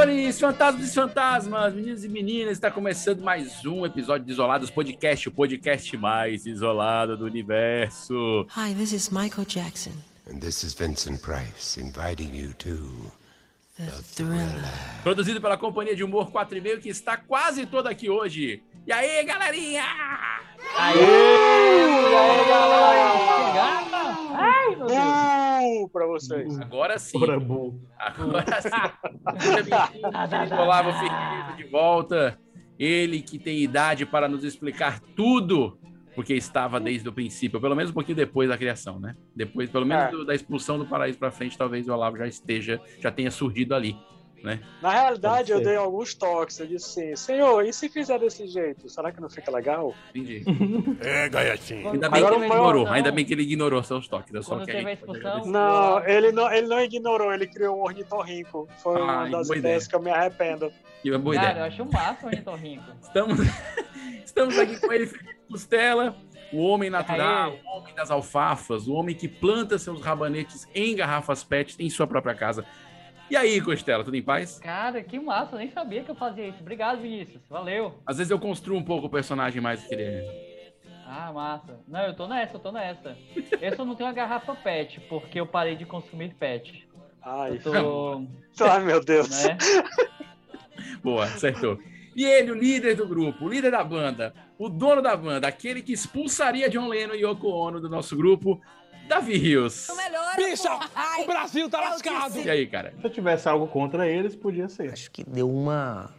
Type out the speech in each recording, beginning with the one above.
senhores, fantasmas e fantasmas, meninos e meninas, está começando mais um episódio de Isolados Podcast, o podcast mais isolado do universo. Hi, this is Michael Jackson. And this is Vincent Price inviting you to The Thriller. Produzido pela Companhia de Humor 4 e meio, que está quase toda aqui hoje. E aí, galerinha? Ai, meu Deus. Pra vocês. Agora sim. Bom. Agora sim. Seja bem-vindo, Olavo Firmino de volta. Ele que tem idade para nos explicar tudo, porque estava desde o princípio, pelo menos um pouquinho depois da criação, né? Depois, pelo menos É. do- da expulsão do paraíso para frente, talvez o Olavo já esteja, já tenha surgido ali, né? Na realidade, eu dei alguns toques. Eu disse assim, senhor, e se fizer desse jeito? Será que não fica legal? Entendi. É, Gaiatinho. Ainda bem Agora que ele maior ignorou, não. ainda bem que ele ignorou seus toques. É só Quando teve a expulsão. Não, ele não, ele não ignorou, ele criou um ornitorrinco. Foi Ai, uma das ideias ideia. que eu me arrependo. Que boa Cara, ideia. eu acho o máximo o ornitorrinco. Estamos, estamos aqui com ele, Felipe Costela, o homem natural, Aê. o homem das alfafas, o homem que planta seus rabanetes em garrafas PET em sua própria casa. E aí, Costela, tudo em paz? Cara, que massa, eu nem sabia que eu fazia isso. Obrigado, Vinícius. Valeu. Às vezes eu construo um pouco o personagem mais do que ele é. Ah, massa. Não, eu tô nessa, eu tô nessa. Eu só não tenho a garrafa PET, porque eu parei de consumir PET. Ai, Eu tô. ai meu Deus. né? Boa, acertou. E ele, o líder do grupo, o líder da banda, o dono da banda, aquele que expulsaria John Lennon e Yoko Ono do nosso grupo, Davi Rios. Bicha, o Brasil tá lascado. E aí, cara? Se eu tivesse algo contra eles, podia ser. Acho que deu uma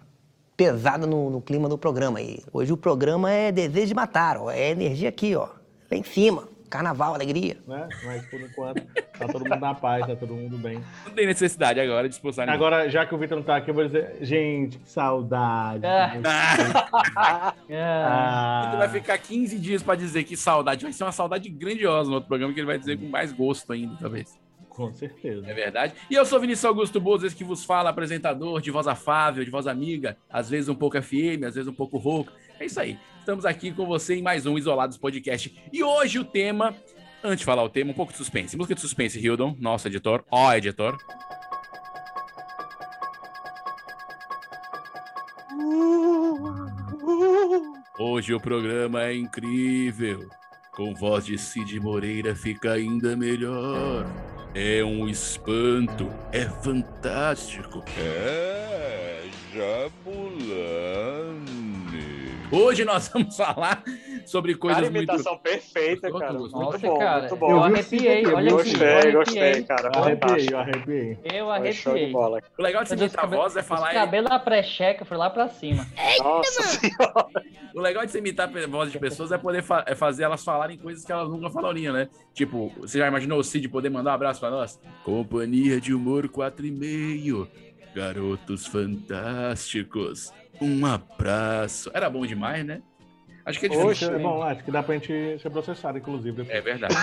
pesada no, no clima do programa aí. Hoje o programa é desejo de matar, ó. É energia aqui, ó. Lá em cima. Carnaval, alegria. Né? Mas por enquanto, tá todo mundo na paz, tá todo mundo bem. Não tem necessidade agora de expulsar ninguém. Agora, já que o Vitor não tá aqui, eu vou dizer, gente, que saudade. Ah. Ah, Ah, Ele vai ficar 15 dias pra dizer que saudade. Vai ser uma saudade grandiosa no outro programa, que ele vai dizer com mais gosto ainda, talvez. Com certeza. É verdade. E eu sou Vinícius Augusto Boas, esse que vos fala, apresentador de voz afável, de voz amiga, às vezes um pouco FM, às vezes um pouco rouco. É isso aí. Estamos aqui com você em mais um Isolados Podcast. E hoje o tema, antes de falar o tema, um pouco de suspense. Música de suspense, Hildon, nosso editor. Ó, editor. Hoje o programa é incrível. Com voz de Cid Moreira fica ainda melhor. É um espanto. É fantástico. É, Jabulani. Hoje nós vamos falar sobre Cara, coisas muito. imitação perfeita, cara. Muito Nossa, bom, cara, muito eu bom. o arrepiei. Cid aqui, Olha aqui, eu Gostei, gostei, cara. Eu arrepiei, eu arrepiei. Eu arrepiei. bola. O legal de Deus, imitar a cabelo- voz é falar. cabelos da pré-checa foi lá pra cima. Nossa senhora. O legal de se imitar a voz de pessoas é poder fa- é fazer elas falarem coisas que elas nunca falariam, né? Tipo, você já imaginou o Cid poder mandar um abraço pra nós? Companhia de humor 4 e meio. Garotos fantásticos. Um abraço. Era bom demais, né? Acho que é difícil. Oxe. É bom, acho que dá pra gente ser processado, inclusive. depois. É verdade.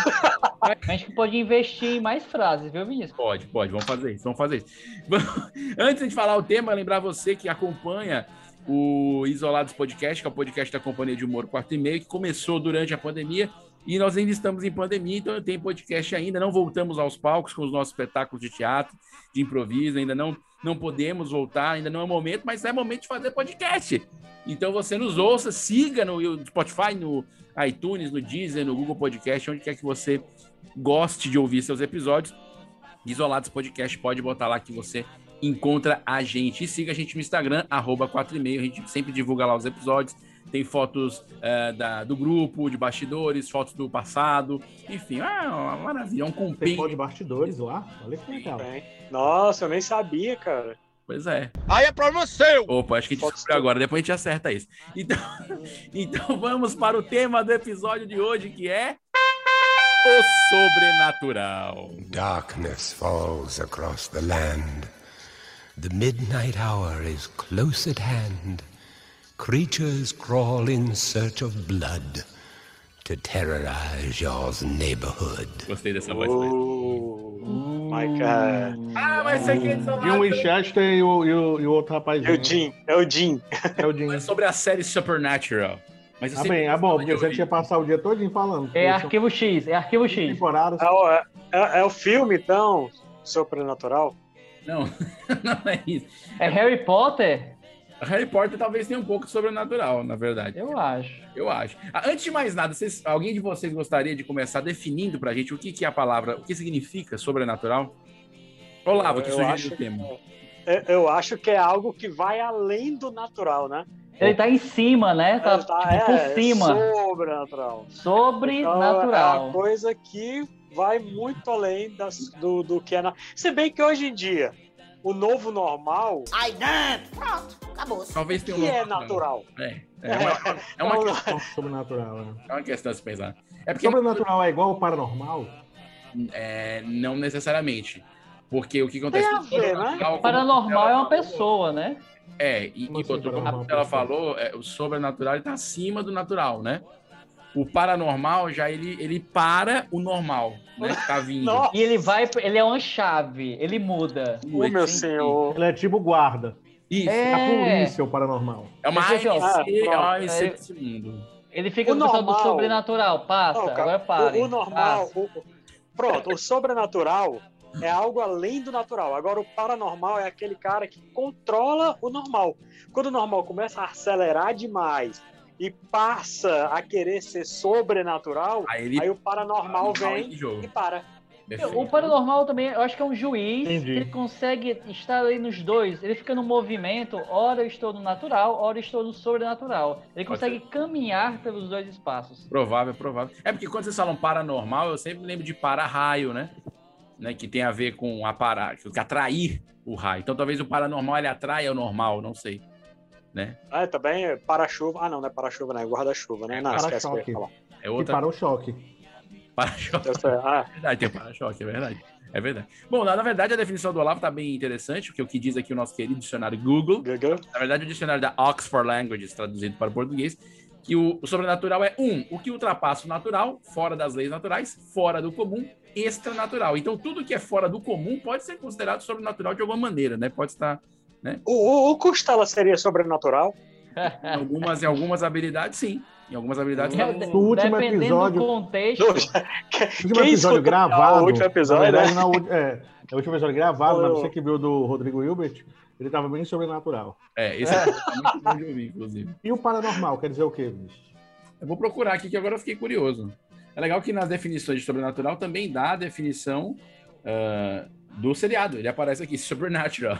A gente pode investir em mais frases, viu, Vinícius? Pode, pode, vamos fazer isso, vamos fazer isso. Antes de falar o tema, lembrar você que acompanha o Isolados Podcast, que é o podcast da Companhia de Humor 4 e meio, que começou durante a pandemia, e nós ainda estamos em pandemia, então tem podcast ainda, não voltamos aos palcos com os nossos espetáculos de teatro, de improviso, ainda não, não podemos voltar, ainda não é momento, mas é momento de fazer podcast. Então você nos ouça, siga no Spotify, no iTunes, no Deezer, no Google Podcast, onde quer que você goste de ouvir seus episódios. Isolados Podcast, pode botar lá que você encontra a gente. E siga a gente no Instagram, arroba 4,5. A gente sempre divulga lá os episódios. Tem fotos eh, da- do grupo, de bastidores, fotos do passado. Enfim, é uma maravilha. É um Tem compêndio. pó de bastidores lá. Olha que legal. Nossa, eu nem sabia, cara. Pois é. Aí é problema seu. Opa, acho que a gente descobriu agora. Depois a gente acerta isso. Então, então vamos para o tema do episódio de hoje, que é... O sobrenatural. Darkness falls across the land. The midnight hour is close at hand. Creatures crawl in search of blood to terrorize your neighborhood. Gostei dessa voz. Uh, my God. Ah, mas isso aqui é E o Winchester e o, e o, e o outro rapaz. É o Jim, é o Jim. É o Jim. É sobre a série Supernatural. Mas Ah, bem, ah, bom, de porque você tinha passar o dia todo falando. É arquivo X, é arquivo X. temporadas. É, o- é- é- é o filme, então, sobrenatural? Não, não é isso. É Harry Potter? Harry Potter talvez tenha um pouco de sobrenatural, na verdade. Eu acho. Eu acho. Ah, Antes de mais nada, vocês- alguém de vocês gostaria de começar definindo pra gente o que, que é a palavra, o que significa sobrenatural? Olavo, que acho o tema. Eu, eu acho que é algo que vai além do natural, né? Ele tá em cima, né? Tá, É, tá- tipo, por é, cima. Sobrenatural. Então, é Sobrenatural. uma coisa que vai muito além das- do, do que é. Na... Se bem que hoje em dia, o novo normal, Ai, não, pronto, acabou. Talvez tenha um que é natural. É, é uma, é uma, Então, questão, Sobrenatural, né? é uma questão a se pensar. É porque Sobrenatural é igual ao paranormal? é, não necessariamente. Porque o que acontece Tem a ver, né? Paranormal é uma pessoa, né? É, e, Como e assim, paranormal ela falou, é, o sobrenatural está acima do natural, né? O paranormal já ele, ele para o normal, né? Que tá vindo. Nossa, E ele vai, ele é uma chave, ele muda. o meu senhor. Ele é tipo guarda. Isso. É a É. polícia, o paranormal. É uma é Ah, AMC desse mundo. Ele fica O no pessoal do normal- sobrenatural. Passa, Não, agora pare. o, o normal. O- pronto, o sobrenatural é algo além do natural. Agora, o paranormal é aquele cara que controla o normal. Quando o normal começa a acelerar demais e passa a querer ser sobrenatural, Aí ele aí o paranormal Paranormal vem e para. O paranormal também, eu acho que é um juiz Entendi. que ele consegue estar ali nos dois. Ele fica no movimento, ora eu estou no natural, ora eu estou no sobrenatural. Ele consegue caminhar pelos dois espaços. Provável, provável. É porque quando vocês falam paranormal, eu sempre lembro de para-raio, né? né? Que tem a ver com aparar, que atrair o raio. Então talvez o paranormal ele atrai o normal, não sei. Né? Ah, também é para-chuva. Ah, não, não é para-chuva, não é guarda-chuva, né? Não, esquece o que eu ia Para-choque. falar. É E outra para o choque. para-choque. Ah, É verdade, tem para-choque, é verdade. É verdade. Bom, na, na verdade, a definição do Olavo tá bem interessante, porque o que diz aqui o nosso querido dicionário Google, Gugu. na verdade, o dicionário da Oxford Languages, traduzido para o português, que o, o sobrenatural é um, o que ultrapassa o natural, fora das leis naturais, fora do comum, extranatural. Então, tudo que é fora do comum pode ser considerado sobrenatural de alguma maneira, né? Pode estar O, o, o Costela seria sobrenatural? em algumas, em algumas habilidades, sim. Em algumas habilidades, Hum. não. No último Dependendo episódio- do contexto. Não, O último episódio gravado. o último episódio, né? na é, o último episódio gravado, mas você que viu do Rodrigo Hilbert, ele tava bem sobrenatural. É, esse é muito bom de ouvir, inclusive. E o paranormal, quer dizer o quê, bicho? Eu vou procurar aqui que agora eu fiquei curioso. É legal que nas definições de sobrenatural também dá a definição ah, do seriado. Ele aparece aqui, Supernatural.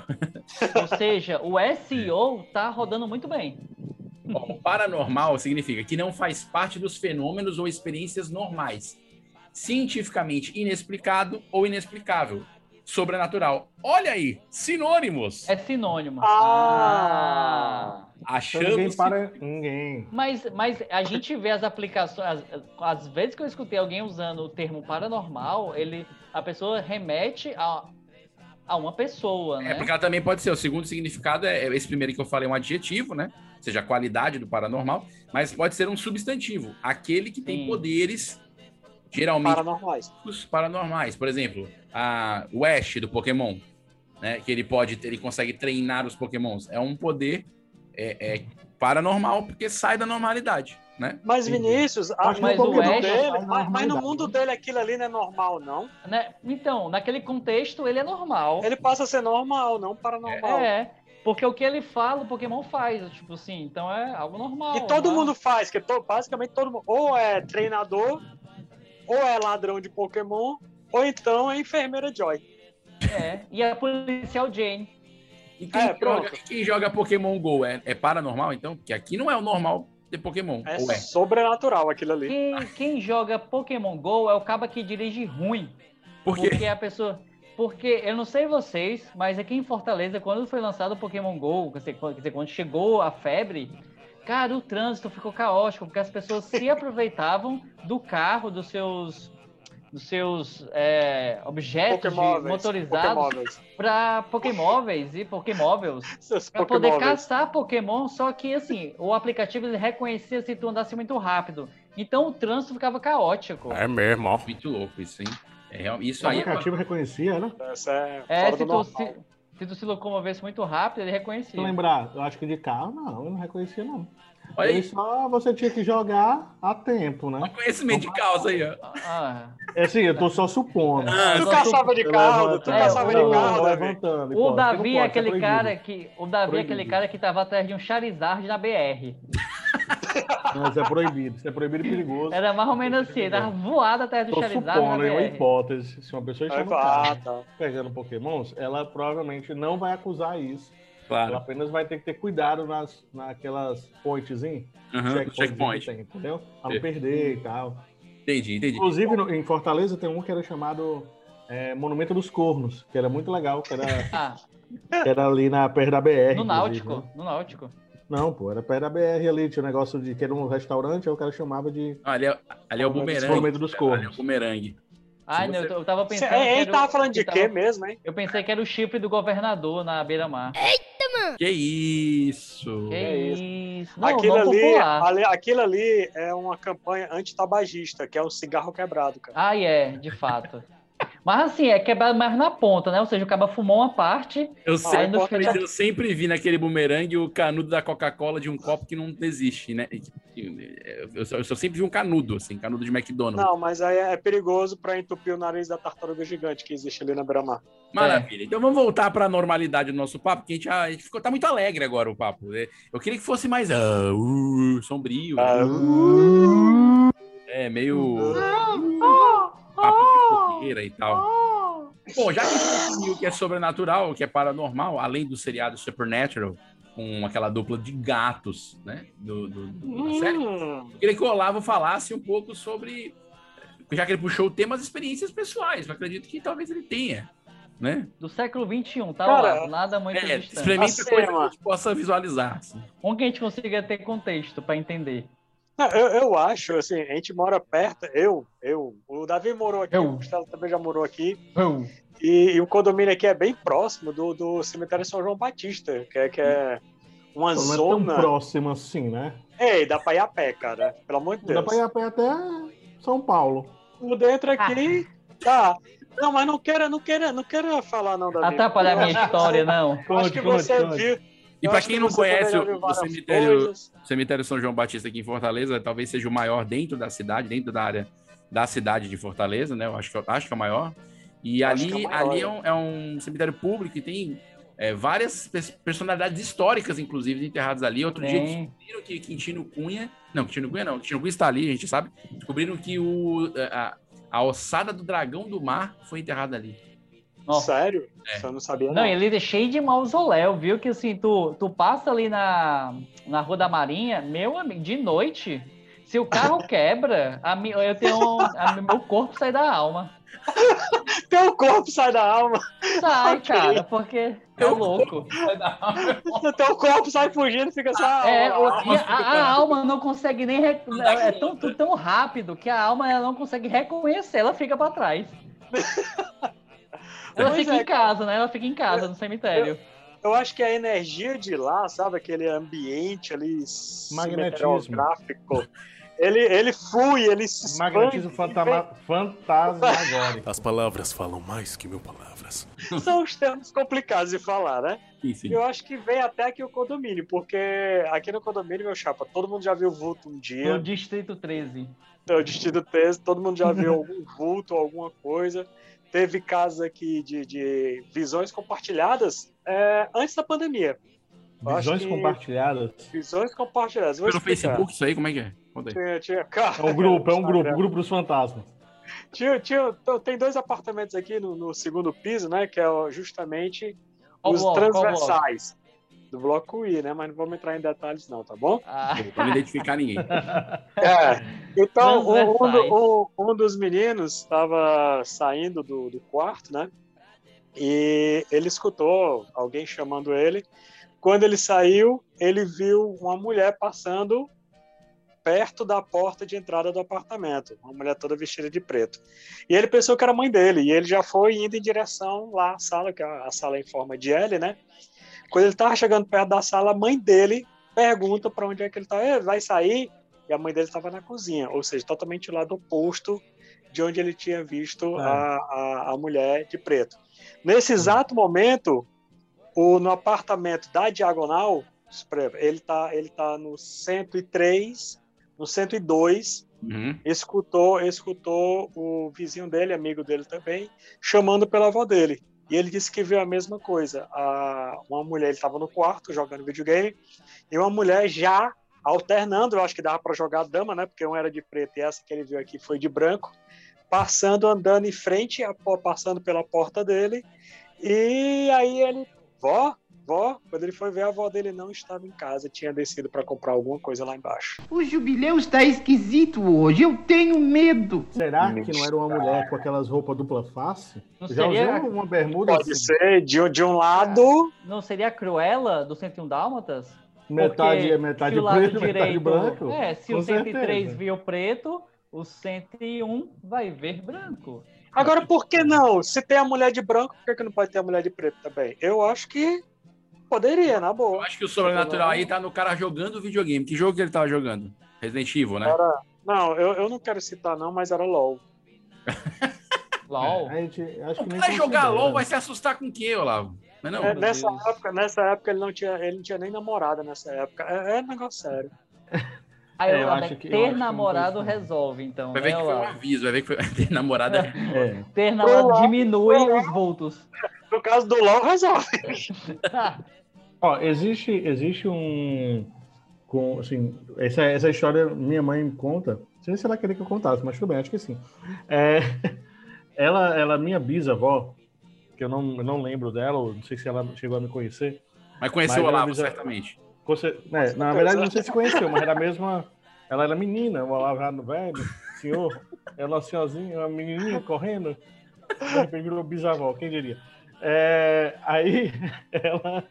Ou seja, o SEO tá rodando muito bem. O paranormal significa que não faz parte dos fenômenos ou experiências normais. Cientificamente inexplicado ou inexplicável. Sobrenatural. Olha aí, sinônimos. É sinônimo. Ah! Então, Achamos ninguém que- para ninguém. Mas, mas a gente vê as aplicações. As, as vezes que eu escutei alguém usando o termo paranormal, ele, a pessoa remete a, a uma pessoa, né? É porque ela também pode ser, o segundo significado é é esse primeiro que eu falei, um adjetivo, né? Ou seja, a qualidade do paranormal, mas pode ser um substantivo, aquele que tem Sim. poderes geralmente Paranormais. os paranormais. Por exemplo, a, o Ash do Pokémon, né? Que ele pode, ele consegue treinar os Pokémons. É um poder é, é paranormal porque sai da normalidade, né? Mas, Vinícius, a- Acho Mas no Ash- dele, mas, mas no mundo dele aquilo ali não é normal, não. Né? Então, naquele contexto, ele é normal. Ele passa a ser normal, não paranormal. É, porque o que ele fala, o Pokémon faz. Tipo assim, então é algo normal. E todo né? mundo faz, que to- basicamente todo mundo ou é treinador, ou é ladrão de Pokémon, ou então é enfermeira Joy. É. E a policial Jane. E quem, É, joga, quem joga Pokémon GO é, é paranormal, então? Porque aqui não é o normal de Pokémon. É, é? sobrenatural aquilo ali. Quem, quem joga Pokémon GO é o caba que dirige ruim. Por quê? Porque a pessoa. Porque eu não sei vocês, mas aqui em Fortaleza, quando foi lançado o Pokémon GO, quer dizer, quando chegou a febre, cara, o trânsito ficou caótico, porque as pessoas se aproveitavam do carro, dos seus. dos seus é, objetos Pokémóveis, motorizados para Pokémóveis e Pokémóveis para poder caçar Pokémon, só que assim, o aplicativo ele reconhecia se tu andasse muito rápido. Então o trânsito ficava caótico. É mesmo, ó. Muito louco isso, hein? É, isso O aí é aplicativo reconhecia, né? Essa é, É, se do tu, se, se tu se locomovesse muito rápido, ele reconhecia. lembrar, eu acho que de carro, não, eu não reconhecia, não. Olha Aí só você tinha que jogar a tempo, né? conhecimento de causa aí, ó. Ah, É assim, eu tô só supondo. Ah, Tu caçava de carro, tu caçava É, de carro, levantando, o Davi é aquele proibido. cara que. O Davi é aquele cara que tava atrás de um Charizard na BR. Não, isso é proibido. Isso é proibido e perigoso. Era mais ou menos assim, ele tava voado atrás do Tô Charizard na supondo, é uma hipótese. Se uma pessoa Aí, chama o ah, carro tá. pegando pokémons, ela provavelmente não vai acusar isso. Ela Claro. apenas vai ter que ter cuidado nas, naquelas pointzinhas, Uhum, checkpoints checkpoint. tem, entendeu? Pra não perder e tal. Entendi, entendi. Inclusive, no- em Fortaleza tem um que era chamado é, Monumento dos Cornos, que era muito legal, que era, Ah, que era ali na perto da BR. no Náutico. né? No Náutico. Não, pô, era da BR ali, tinha um negócio de que era um restaurante, aí o cara chamava de Ah, ali, é, ali é o bumerangue. Dos Ali é o bumerangue. Ai, Se não, você- eu, eu tava pensando. é, que ele era tava falando de que quê tava- mesmo, hein? Eu pensei que era o chifre do governador na beira-mar. Que isso? Que é isso? Não, aquilo, não ali, popular. ali- aquilo ali é uma campanha antitabagista, que é o cigarro quebrado, cara. Ah, é, de fato. Mas assim, é quebrado mais na ponta, né? Ou seja, o cara fumou uma parte. Eu, sempre, no final- eu sempre vi naquele bumerangue o canudo da Coca-Cola de um copo que não existe, né? Eu, só, eu só sempre vi um canudo, assim, canudo de McDonald's. Não, mas aí é perigoso pra entupir o nariz da tartaruga gigante que existe ali na beira-mar. Maravilha. Então vamos voltar para a normalidade do nosso papo, porque a gente, ah, a gente ficou, tá muito alegre agora o papo. né? Eu queria que fosse mais ah, uh, sombrio. Ah, É, meio. papo de fogueira e tal. Bom, já que a gente definiu o que é sobrenatural, o que é paranormal, além do seriado Supernatural, com aquela dupla de gatos, né? Do, do- do- da série, hum, eu queria que o Olavo falasse um pouco sobre. Já que ele puxou o tema, as experiências pessoais. Eu acredito que talvez ele tenha. Né? Do século XXI, tá Cara, lá, nada muito É, distante. experimenta Assim, coisa que a gente possa visualizar. assim. Um que a gente consiga ter contexto pra entender. Eu, eu acho, assim, a gente mora perto, eu, eu, o Davi morou aqui, Eu. o Gustavo também já morou aqui, e, e o condomínio aqui é bem próximo do, do cemitério São João Batista, que é, que é uma Não é tão zona... próximo assim, né? Ei, dá pra ir a pé, cara, pelo amor de Dá Deus. pra ir a pé até São Paulo. Por dentro aqui, tá. Não, mas não queira, não queira, não queira falar não, Davi. Atrapalhar a Eu minha história, não. Eu acho que você viu... E para quem que não conhece o, o cemitério, coisas. cemitério São João Batista aqui em Fortaleza, talvez seja o maior dentro da cidade, dentro da área da cidade de Fortaleza, né? Eu acho que, eu acho que é o maior. E Eu acho ali, é maior, ali é, um, é um cemitério público e tem é, várias pers- personalidades históricas, inclusive, enterradas ali. Outro dia Tem. descobriram que Quintino Cunha. Não, Quintino Cunha não. Quintino Cunha está ali, a gente sabe. Descobriram que o, a, a ossada do dragão do mar foi enterrada ali. Ó. Sério? É. Eu não sabia, não. Não, ele é cheio de mausoléu, viu? Que assim, tu, tu passa ali na, na Rua da Marinha, meu amigo, de noite, se o carro quebra, a eu tenho a- meu corpo sai da alma. Teu corpo sai da alma. Sai, Ok. cara, porque é Teu louco. Teu corpo sai fugindo fica só a É, alma. e a, a alma não consegue nem. rec- É tão, tão rápido que a alma ela não consegue reconhecer, ela fica pra trás. Ela Pois fica é. em casa, né? Ela fica em casa, no cemitério. Eu acho que a energia de lá, sabe? Aquele ambiente ali Magnetismo. cinematográfico, Ele, ele flui, ele se. Magnetismo fantama- fantasmagórico. As palavras falam mais que mil palavras. São os termos complicados de falar, né? Sim, sim. Eu acho que vem até aqui o condomínio, porque aqui no condomínio, meu chapa, todo mundo já viu vulto um No dia. Distrito 13. o Distrito 13, todo mundo já viu algum vulto, alguma coisa. Teve casos aqui de, de visões compartilhadas é, antes da pandemia. Eu Visões que- compartilhadas. Visões compartilhadas. Vou Pelo explicar. Facebook, isso aí, como é que é? Tinha, tinha, cara, É um grupo, é um grupo, grupo dos fantasmas. Tinha, tinha, então, tem dois apartamentos aqui no, no segundo piso, né? Que é justamente Qual os bloco? transversais do bloco I, né? Mas não vamos entrar em detalhes, não, tá bom? Ah, Pra não identificar ninguém. É. Então, um, um um- um dos meninos estava saindo do, do quarto, né? E ele escutou alguém chamando ele. Quando ele saiu, ele viu uma mulher passando perto da porta de entrada do apartamento, uma mulher toda vestida de preto. E ele pensou que era a mãe dele, e ele já foi indo em direção lá à sala, que é a sala em forma de L, né? Quando ele estava chegando perto da sala, a mãe dele pergunta para onde é que ele está. Vai sair? E a mãe dele estava na cozinha, ou seja, totalmente lá do oposto de onde ele tinha visto É. a, a, a mulher de preto. Nesse exato momento, o, no apartamento da Diagonal, ele está ele tá no 103, no 102, Uhum. escutou, escutou o vizinho dele, amigo dele também, chamando pela avó dele. E ele disse que viu a mesma coisa. A, uma mulher, ele estava no quarto jogando videogame, e uma mulher já alternando, eu acho que dava para jogar dama, né? Porque uma era de preto e essa que ele viu aqui foi de branco, passando, andando em frente, passando pela porta dele. E aí ele, vó, vó, quando ele foi ver, a avó dele não estava em casa, tinha descido para comprar alguma coisa lá embaixo. O jubileu está esquisito hoje. Eu tenho medo. Será que não era uma mulher com aquelas roupas dupla face? Não Já seria, uma, uma bermuda Pode assim, ser de, um- de um lado. não seria a Cruella do 101 Dálmatas? metade Porque é metade se o lado preto, metade direito, branco. É, se Com o 103 certeza. viu preto, o 101 vai ver branco. Agora, por que não? Se tem a mulher de branco, por que, que não pode ter a mulher de preto também? Eu acho que poderia, na Eu boa. acho que o sobrenatural aí tá no cara jogando videogame. Que jogo que ele tava jogando? Resident Evil, né? Era... Não, eu, eu não quero citar, não, mas era LOL. LOL. A gente, acho O cara jogar. LOL vai se assustar com o quê, Olavo? Mas não. É, nessa, Deus. época, nessa época ele não tinha, ele não tinha nem namorada nessa época. É, é negócio sério. Aí É, eu eu acho que- eu ter namorado tem- resolve, então. Vai ver né, que foi um aviso, vai ver que foi ter namorada. É. Ter namorado diminui os vultos. No caso do LOL, resolve. Ó, existe, existe um. Com, assim, essa, essa história minha mãe conta. Não sei se ela queria que eu contasse, mas tudo bem, acho que sim. É, ela, ela, minha bisavó, que eu não, eu não lembro dela, não sei se ela chegou a me conhecer. Mas conheceu o Mas Olavo, avisa- certamente. Conce- né, na verdade, não sei se conheceu, mas era a mesma. Ela era menina, o Olavo no velho, senhor. Ela uma senhorzinha, uma menininha correndo. De repente virou bisavó, quem diria? É, aí ela,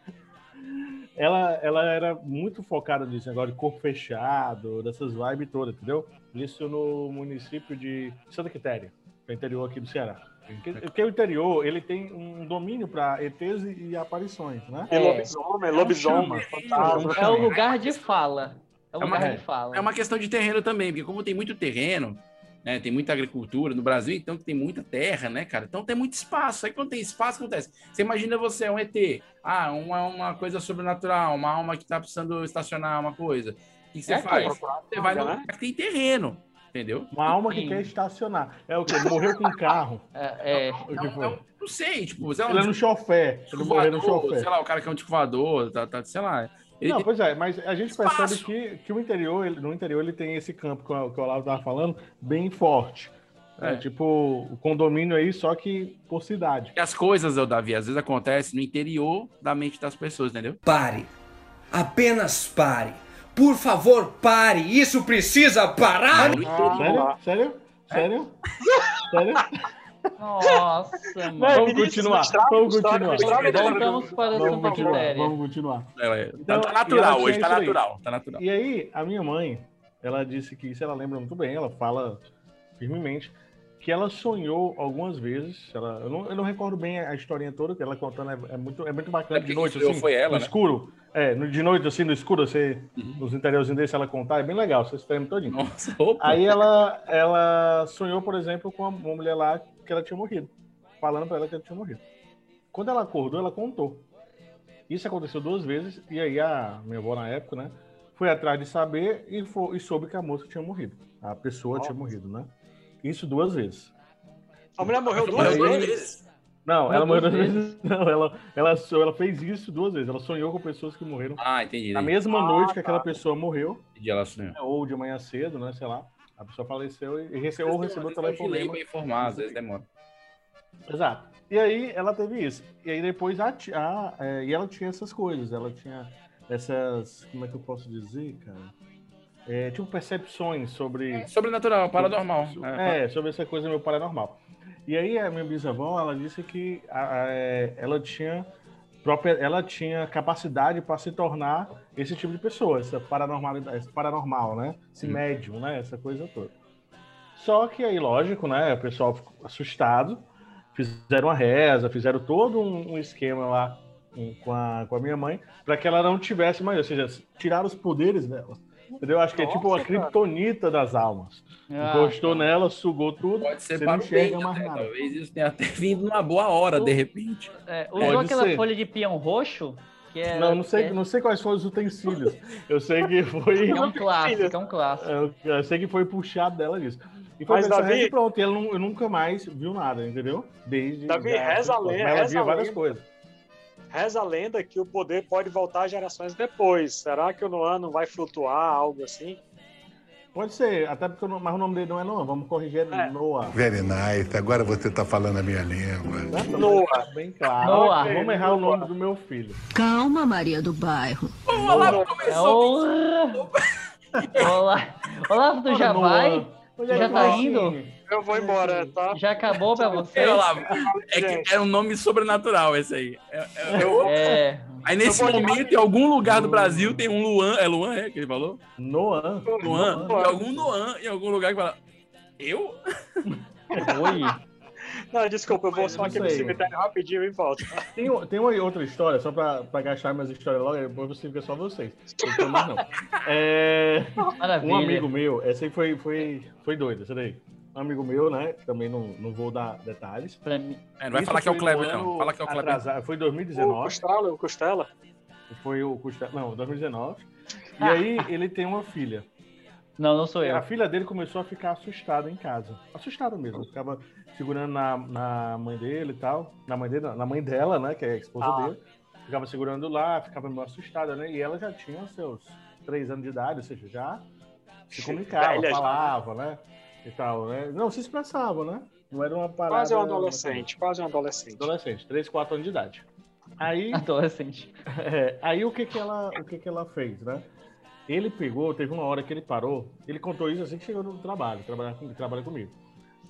ela, ela era muito focada nisso, negócio de corpo fechado, dessas vibes todas, entendeu? Isso no município de Santa Quitéria, que é o interior aqui do Ceará. Porque o interior, ele tem um domínio para ETs e, aparições, né? E É. lobisomem, lobisomem, chama. fantasma. É o lugar de fala. É o É uma- lugar de fala. É uma questão de terreno também, porque como tem muito terreno, né, tem muita agricultura no Brasil, então tem muita terra, né, cara? Então tem muito espaço. Aí quando tem espaço, acontece. Você imagina você, é um ET, ah, uma, uma coisa sobrenatural, uma alma que tá precisando estacionar uma coisa. O que você É, faz? Você vai no né? lugar que tem terreno, entendeu? Uma alma que Sim. quer estacionar. É o quê? Morreu com um carro. É, é. O que Não, foi? não, não sei, tipo, sei lá, Ele é no chofé. Ele morreu no chofé. sei lá, o cara que é um descovador, tá, tá, sei lá. Ele Não, pois é, mas a gente Espaço. percebe que, que o interior, ele- no interior, ele tem esse campo que o, que o Olavo estava falando, bem forte. É, É. tipo, o condomínio aí, só que por cidade. as coisas, ô Davi, às vezes acontecem no interior da mente das pessoas, entendeu? Pare. Apenas pare. Por favor, pare. Isso precisa parar. Interior. Sério? Sério? Sério? Sério? Nossa, mano. Vamos continuar. estraga, Vamos continuar. Voltamos para Vamos Santa continuar. Quitéria. Vamos continuar. É- Então, tá e natural hoje, tinha tá natural, tá natural. E aí, a minha mãe, ela disse que, isso ela lembra muito bem, ela fala firmemente, que ela sonhou algumas vezes, ela, eu, não, eu não recordo bem a historinha toda, que ela contando é, é muito, é muito bacana É de noite, assim, foi ela, no né? escuro. É, no- de noite, assim, no escuro, você, Uhum. nos interiorzinhos desse, ela contar, é bem legal, você treme todinho. Nossa, opa. Aí ela, ela sonhou, por exemplo, com uma mulher lá que ela tinha morrido, falando pra ela que ela tinha morrido. Quando ela acordou, ela contou. Isso aconteceu duas vezes, e aí a minha avó, na época, né, foi atrás de saber e, fo- e soube que a moça tinha morrido. A pessoa tinha morrido, né? Isso duas vezes. A mulher morreu duas duas vezes. Não, ela morreu duas vezes. Não, ela, ela, ela fez isso duas vezes. Ela sonhou com pessoas que morreram Ah, entendi. na mesma noite que aquela pessoa morreu, Entendi, ela sonhou. ou de manhã cedo, né? Sei lá. A pessoa faleceu e recebeu, ou recebeu é telefonema. pra informar, às vezes demora. Exato. E aí ela teve isso. E aí depois a, a- é, e ela tinha essas coisas. Ela tinha essas. Como é que eu posso dizer, cara? É, tipo percepções sobre. Sobrenatural, paranormal. É, É, sobre essa coisa meu paranormal. E aí a minha bisavó, ela disse que a- a- é, ela tinha própria, ela tinha capacidade para se tornar esse tipo de pessoa, essa paranormalidade, esse paranormal, né? Esse Hum. médium, né? Essa coisa toda. Só que aí, lógico, né? O pessoal ficou assustado, fizeram uma reza, fizeram todo um, um esquema lá um, com, a, com a minha mãe para que ela não tivesse mais, ou seja, tiraram os poderes dela. Entendeu? Acho que é tipo a Nossa, cara. criptonita das almas. Ah, Encostou nela, sugou tudo, Pode ser você para não o bem, enxerga mais até, nada. talvez isso tenha até vindo numa boa hora, de repente. É, usou Pode aquela ser. folha de peão roxo, que é. Não, não sei, é, não sei quais foram os utensílios. Eu sei que foi. é um clássico, é um clássico. Eu, eu sei que foi puxado dela disso. E foi Mas, Davi- e pronto, e ela nu- nunca mais viu nada, entendeu? Desde. Davi, já- reza a mas lenda, Ela via a várias lenda. coisas. Reza a lenda que o poder pode voltar gerações depois. Será que o Noah não vai flutuar, algo assim? Pode ser, até porque o no- mas o nome dele não é Noah, vamos corrigir é Noah. Very nice. Agora você tá falando a minha língua. Pra Noah. Bem claro. Noah. Vamos errar o nome do meu filho. Calma, Maria do Bairro. O Olavo É começou. o... Olá, Olavo, tu já Noah. vai? É Já que tá indo? Eu vou embora, tá? Já acabou pra você? É que é um nome sobrenatural esse aí. É- é- eu- É. aí nesse Eu momento, em algum lugar do Brasil, tem um Luan. É Luan, é que ele falou? Noah. Luan. Tem algum Luan em algum lugar que fala. Eu? Oi. Não, desculpa, eu vou só aqui no cemitério rapidinho e volto. Tem, tem uma outra história, só pra, pra gastar minhas histórias logo, depois você fica só vocês. Não tem mais, não. É, Maravilha. um amigo meu, essa aí foi, foi, foi doido, essa daí. Amigo meu, né? Também não, não vou dar detalhes. Pra mim. É, não vai Isso falar que é o Kleber, não. Fala que é o Kleber. atrasado, Foi em O 2019. Costela, o Costela. Foi o Costa- Não, 2019. E aí ele tem uma filha. Não, não sou eu. A filha dele começou a ficar assustada em casa. Assustada mesmo. Ficava segurando na, na mãe dele e tal. Na mãe dele, na mãe dela, né? Que é a esposa Ah. dele. Ficava segurando lá, ficava meio assustada, né? E ela já tinha seus três anos de idade, ou seja, já se comunicava, Velha falava, né? E tal, né? Não, se expressava, né? Não era uma parada. Quase um adolescente, quase um adolescente. Adolescente, 3, 4 anos de idade. Aí, Adolescente. é, aí o que que ela, o que que ela fez, né? Ele pegou, teve uma hora que ele parou, ele contou isso assim que chegou no trabalho, trabalhar com, trabalha comigo.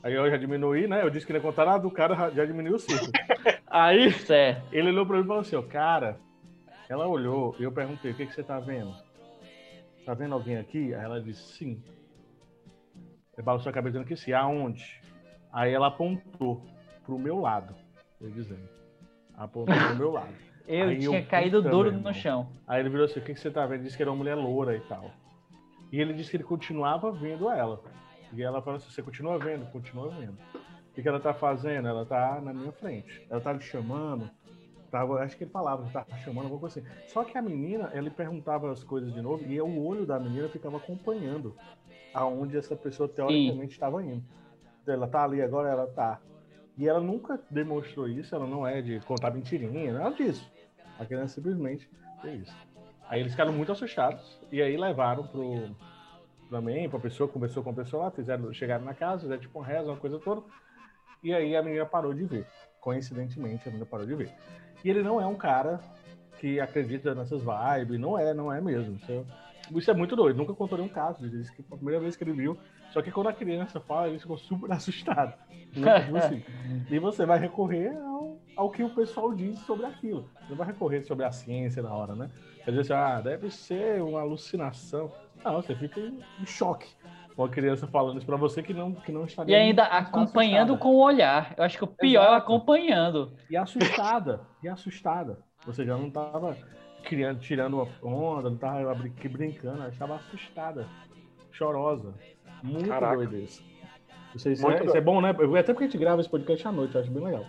Aí eu já diminuí, né? Eu disse que não ia contar nada, o cara já- já diminuiu o ciclo. aí Certo. ele olhou pra mim e falou assim, ó, cara, ela olhou e eu perguntei, o que, que você tá vendo? Tá vendo alguém aqui? Aí ela disse, sim. Ele balançou a cabeça dizendo que sim, aonde? Aí ela apontou pro meu lado, eu dizendo. Apontou pro meu lado. Eu Aí tinha eu, caído duro no chão. Aí ele virou assim, o que, que você tá vendo? Ele disse que era uma mulher loura e tal. E ele disse que ele continuava vendo ela. E ela falou assim, você continua vendo? Continua vendo. O que, que ela tá fazendo? Ela tá na minha frente. Ela tá me chamando. Tava, acho que ele falava, tava chamando, alguma coisa assim. Só que a menina, ele perguntava as coisas de novo e o olho da menina ficava acompanhando aonde essa pessoa teoricamente estava indo. Ela tá ali agora, ela tá. E ela nunca demonstrou isso, ela não é de contar mentirinha, nada disso. A criança simplesmente fez isso. Aí eles ficaram muito assustados e aí levaram pro também, pra pessoa, conversou com a pessoa lá, fizeram, chegaram na casa, fizeram tipo uma reza, uma coisa toda. E aí a menina parou de ver. Coincidentemente, a menina parou de ver. E ele não é um cara que acredita nessas vibes, não é, não é mesmo. É, isso é muito doido. Nunca contou nenhum caso. Ele disse que foi a primeira vez que ele viu. Só que quando a criança fala, ele ficou super assustado. Tipo assim. E você vai recorrer ao, ao que o pessoal diz sobre aquilo. Você não vai recorrer sobre a ciência na hora, né? Quer dizer assim, ah, deve ser uma alucinação. Não, você fica em, em choque com a criança falando isso pra você que não, que não está E ainda acompanhando com o olhar. Eu acho que o pior é Exato. acompanhando. E assustada, e assustada. Você já não tava criando, tirando uma onda, não tava brin- brincando, ela estava assustada, chorosa. Muito Caraca. doido isso. Isso, isso, Muito é, isso é bom, né? Eu- Até porque a gente grava esse podcast à noite, eu acho bem legal.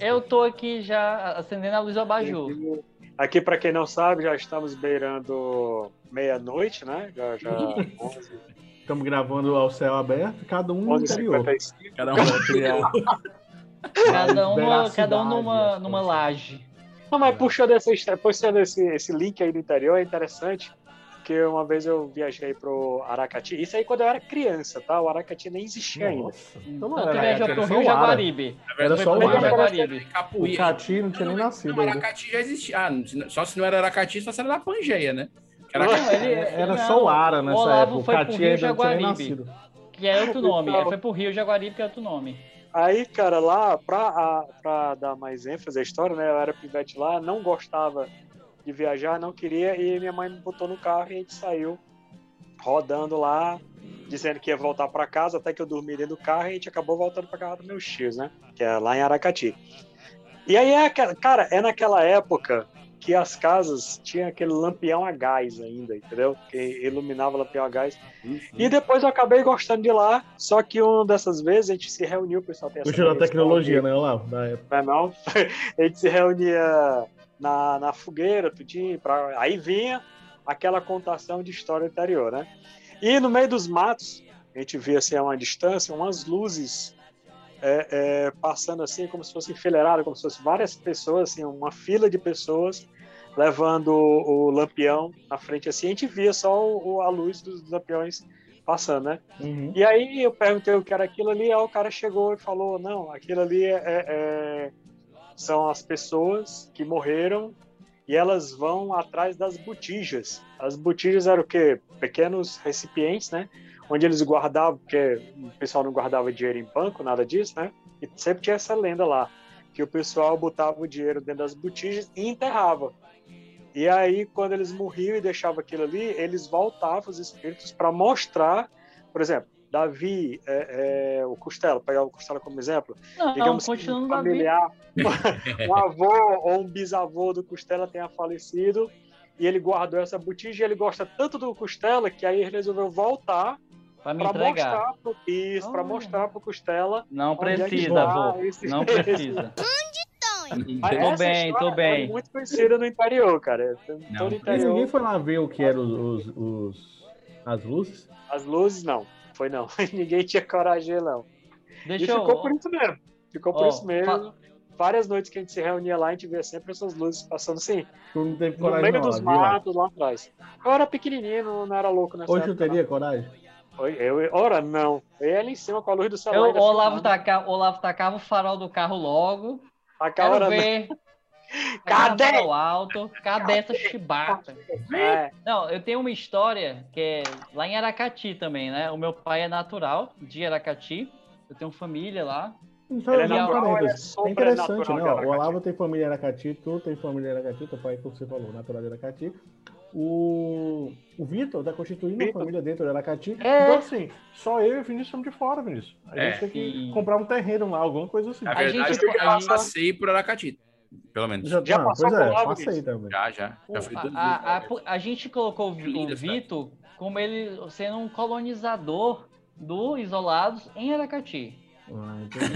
É, Eu tô aqui já acendendo a luz do abajur. Aqui, para quem não sabe, já estamos beirando meia-noite, né? Já, já 11, Estamos gravando ao céu aberto, cada um no interior. 11h55. Cada um. Pra criar Cada, uma, cada um numa, numa coisas. laje. Não, mas puxando essa história, puxando esse, esse link aí do interior, é interessante, porque uma vez eu viajei pro Aracati, isso aí quando eu era criança, tá? O Aracati nem existia ainda. Nossa, então não tu era, viajou era pro só Rio o. Jaguaribe. Era só o. Jaguaribe. O Capoeira. Cati não tinha nem nascido Não, ainda. Aracati já existia. Ah, não- só se não era Aracati, só se era da Pangeia, né? Era- Não, ele- Era não, só o Ara nessa Olavo época. O foi pro Cati Rio ainda não tinha nem Jaguaribe. nascido. Que é outro nome. Foi pro Rio Jaguaribe, que é outro nome. Aí, cara, lá, pra, a- pra dar mais ênfase à história, né? Eu era pivete lá, não gostava de viajar, não queria, e minha mãe me botou no carro e a gente saiu rodando lá, dizendo que ia voltar pra casa, até que eu dormi dentro do carro e a gente acabou voltando pra casa dos meus tios, né? Que é lá em Aracati. E aí, é, cara, é naquela época que as casas tinham aquele lampião a gás ainda, entendeu? Que iluminava o lampião a gás. E depois eu acabei gostando de lá, só que uma dessas vezes a gente se reuniu, o pessoal tem essa Puxa da questão tecnologia, né, Olavo? Da época. não é não? A gente se reunia na, na fogueira, tudinho, pra... aí vinha aquela contação de história anterior, né? E no meio dos matos, a gente via assim a uma distância, umas luzes é, é, passando assim, como se fosse enfileirado, como se fosse várias pessoas, assim, uma fila de pessoas levando o, o lampião na frente assim, a gente via só o- a luz dos lampiões passando, né? Uhum. E aí eu perguntei o que era aquilo ali, aí o cara chegou e falou, não, aquilo ali é- é- é- são as pessoas que morreram e elas vão atrás das botijas. As botijas eram o quê? Pequenos recipientes, né? Onde eles guardavam, porque o pessoal não guardava dinheiro em banco, nada disso, né? E sempre tinha essa lenda lá, que o pessoal botava o dinheiro dentro das botijas e enterrava. E aí, quando eles morriam e deixavam aquilo ali, eles voltavam, os espíritos, para mostrar, por exemplo, Davi, é, é, o Costela, pegar o Costela como exemplo, Não, digamos que continua um familiar, um avô ou um bisavô do Costela tenha falecido e ele guardou essa botija e ele gosta tanto do Costela que aí ele resolveu voltar Pra me para entregar. mostrar pro, isso, para mostrar pro Costela Não é precisa, avô. esse- Não precisa. Mas Tô bem, tô bem. É muito conhecida no interior, cara. Todo E ninguém interior. foi lá ver o que eram os, os- os- as luzes? As luzes, não. Foi não. Ninguém tinha coragem, não. Deixa e eu- ficou por isso mesmo. Ficou por isso mesmo. Várias noites que a gente se reunia lá, a gente via sempre essas luzes passando assim. Não No coragem meio não, dos matos, lá atrás. Eu era pequenininho, não, não era louco nessa Hoje época, teria coragem? não. Eu, eu, ora, não. Eu ia ali em cima com a luz do Eu, celular. ainda o Olavo, taca, o Olavo tacava o farol do carro logo. A Quero ver. Cadê? Alto. Cadê essa chibata? É. Não, eu tenho uma história que é lá em Aracati também, né? O meu pai é natural de Aracati. Eu tenho família lá. Então, Ele é natural, parênteses. ele é é interessante, né? O. Olavo tem família em Aracati, tu tem família em Aracati, teu pai, como você falou, natural de Aracati. O, o Vitor tá constituindo uma família dentro de Aracati. É. Então, assim, só eu e o Vinícius somos de fora, Vinícius. A gente É. tem que E- comprar um terreno lá, alguma coisa assim. Na verdade, eu já passei por Aracati. Pelo menos. Já, Já não, passou é, lá, passei também. Já, já. Já fui A, a, a, a gente colocou o Linda. Vitor como ele sendo um colonizador do Isolados em Aracati.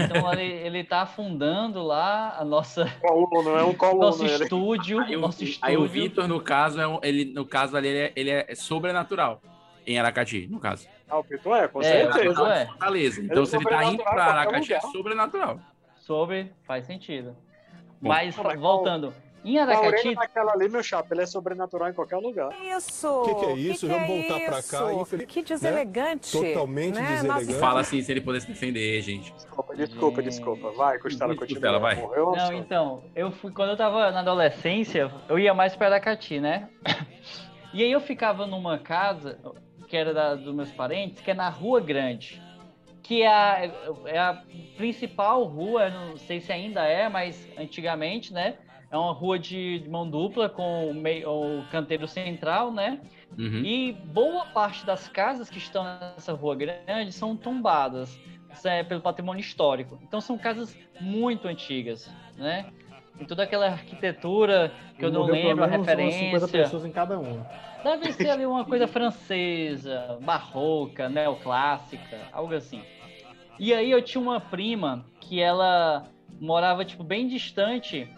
Então ele, ele tá afundando lá a nossa, Coluno, é um coluno. nosso ele. estúdio. Aí o, nosso aí o estúdio. Vitor, no caso, é um- ele, no caso ali, ele é, ele é sobrenatural. Em Aracati, no caso. Ah, o Vitor é, com É, certeza. Vitor é. Fortaleza. Então, Ele é se ele tá indo qualquer Aracati, é sobrenatural. Sobre, faz sentido. Bom. Mas, Não, mas voltando, em A orelha Aracati, naquela ali, meu chapa, ele é sobrenatural em qualquer lugar. Isso! O que, que é isso? que Vamos que é voltar pra cá. isso? infeliz- Que deselegante. Né? Totalmente né? deselegante. Fala assim, se ele pudesse defender, gente. Desculpa, desculpa, Gente. desculpa. Vai, Costela, continua. ela vai. Morreu, Não, só. então, eu fui quando eu tava na adolescência, eu ia mais pra Aracati, né? E aí eu ficava numa casa que era da, dos meus parentes, que é na Rua Grande, que é a, é a principal rua, não sei se ainda é, mas antigamente, né? É uma rua de, de mão dupla com o, meio, o canteiro central, né? Uhum. E boa parte das casas que estão nessa rua grande são tombadas é pelo patrimônio histórico. Então são casas muito antigas, né? Tem toda aquela arquitetura que eu não Morreu pelo lembro a umas 50 referência. pessoas em cada um. Deve ser ali uma coisa francesa, barroca, neoclássica, algo assim. E aí eu tinha uma prima que ela morava tipo bem distante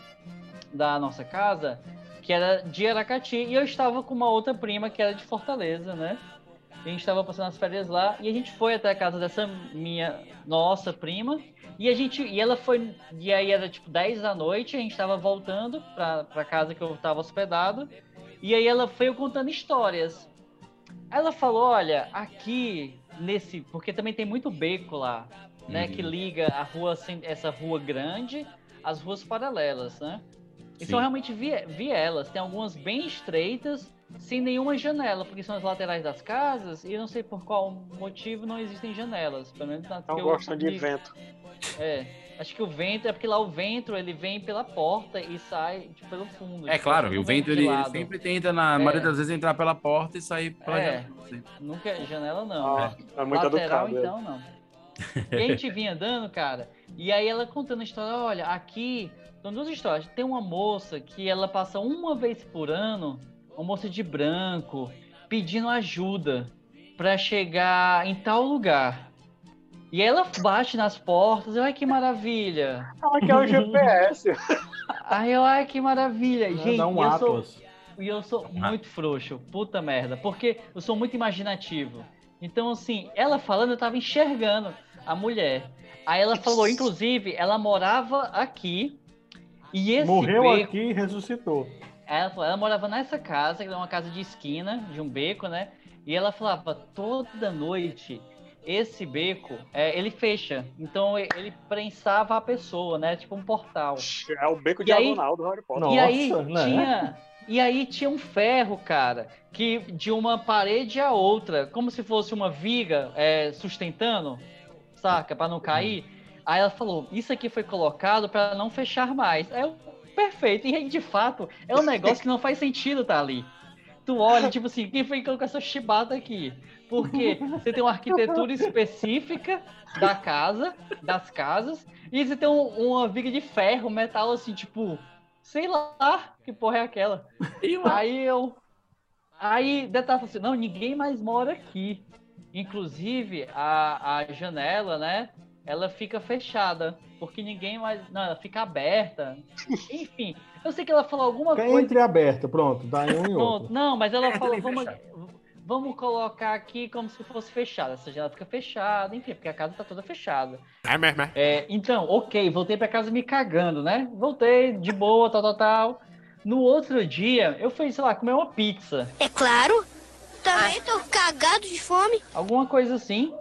da nossa casa, que era de Aracati, e eu estava com uma outra prima que era de Fortaleza, né? A gente estava passando as férias lá e a gente foi até a casa dessa minha nossa prima e a gente e ela foi e aí era tipo 10 da noite, a gente estava voltando para para casa que eu estava hospedado e aí ela foi contando histórias. Ela falou, olha, aqui nesse, porque também tem muito beco lá, né, Uhum. que liga a rua cen- essa rua grande às ruas paralelas, né? E Sim. são realmente vie- vielas. Tem algumas bem estreitas, sem nenhuma janela, porque são as laterais das casas e eu não sei por qual motivo não existem janelas. Pelo menos na Não que eu gostam de vi. vento. É. Acho que o vento é porque lá o vento ele vem pela porta e sai tipo, pelo fundo. É tipo, claro, e o vento de ele, sempre tenta, na É. maioria das vezes, entrar pela porta e sair pela É. janela. Sim. Nunca é janela não. Ah, é muito Lateral educado. então não. E a gente vinha andando, cara, e aí ela contando a história, olha, aqui são duas histórias. Tem uma moça que ela passa uma vez por ano, uma moça de branco, pedindo ajuda pra chegar em tal lugar. E aí ela bate nas portas, ai que maravilha. Ela quer o GPS. Aí eu, ai que maravilha. Gente, eu sou, e eu sou muito frouxo, puta merda, porque eu sou muito imaginativo. Então, assim, ela falando, eu tava enxergando a mulher. Aí ela falou, inclusive, ela morava aqui e esse Morreu beco... aqui e ressuscitou. Ela, ela morava nessa casa, que era uma casa de esquina, de um beco, né? E ela falava, toda noite, esse beco, é, ele fecha. Então, ele prensava a pessoa, né? Tipo um portal. É o beco E aí- diagonal do Harry Potter. E aí Nossa, né? tinha. E aí tinha um ferro, cara, que de uma parede a outra, como se fosse uma viga é, sustentando, saca, Pra não cair. Aí ela falou: Isso aqui foi colocado pra não fechar mais. Aí eu, perfeito. E aí, de fato, é um negócio que não faz sentido tá ali. Tu olha, tipo assim, quem foi que colocou essa chibata aqui? Porque você tem uma arquitetura específica da casa, das casas, e você tem um- uma viga de ferro, metal, assim, tipo, sei lá que porra é aquela. Aí eu. Aí detalhe assim: não, ninguém mais mora aqui. Inclusive, a, a janela, né? Ela fica fechada. Porque ninguém mais. Não, ela fica aberta. Enfim, eu sei que ela falou alguma Fica coisa. entreaberta, pronto, dá em um e Pronto, outro. não, mas ela falou, vamos, vamos colocar aqui como se fosse fechada. Essa janela fica fechada, enfim, porque a casa tá toda fechada. É mesmo, é. É, então, ok, voltei pra casa me cagando, né? Voltei de boa, tal, tal, tal. No outro dia, eu fui, sei lá, comer uma pizza. É claro. Também tô cagado de fome. Alguma coisa assim.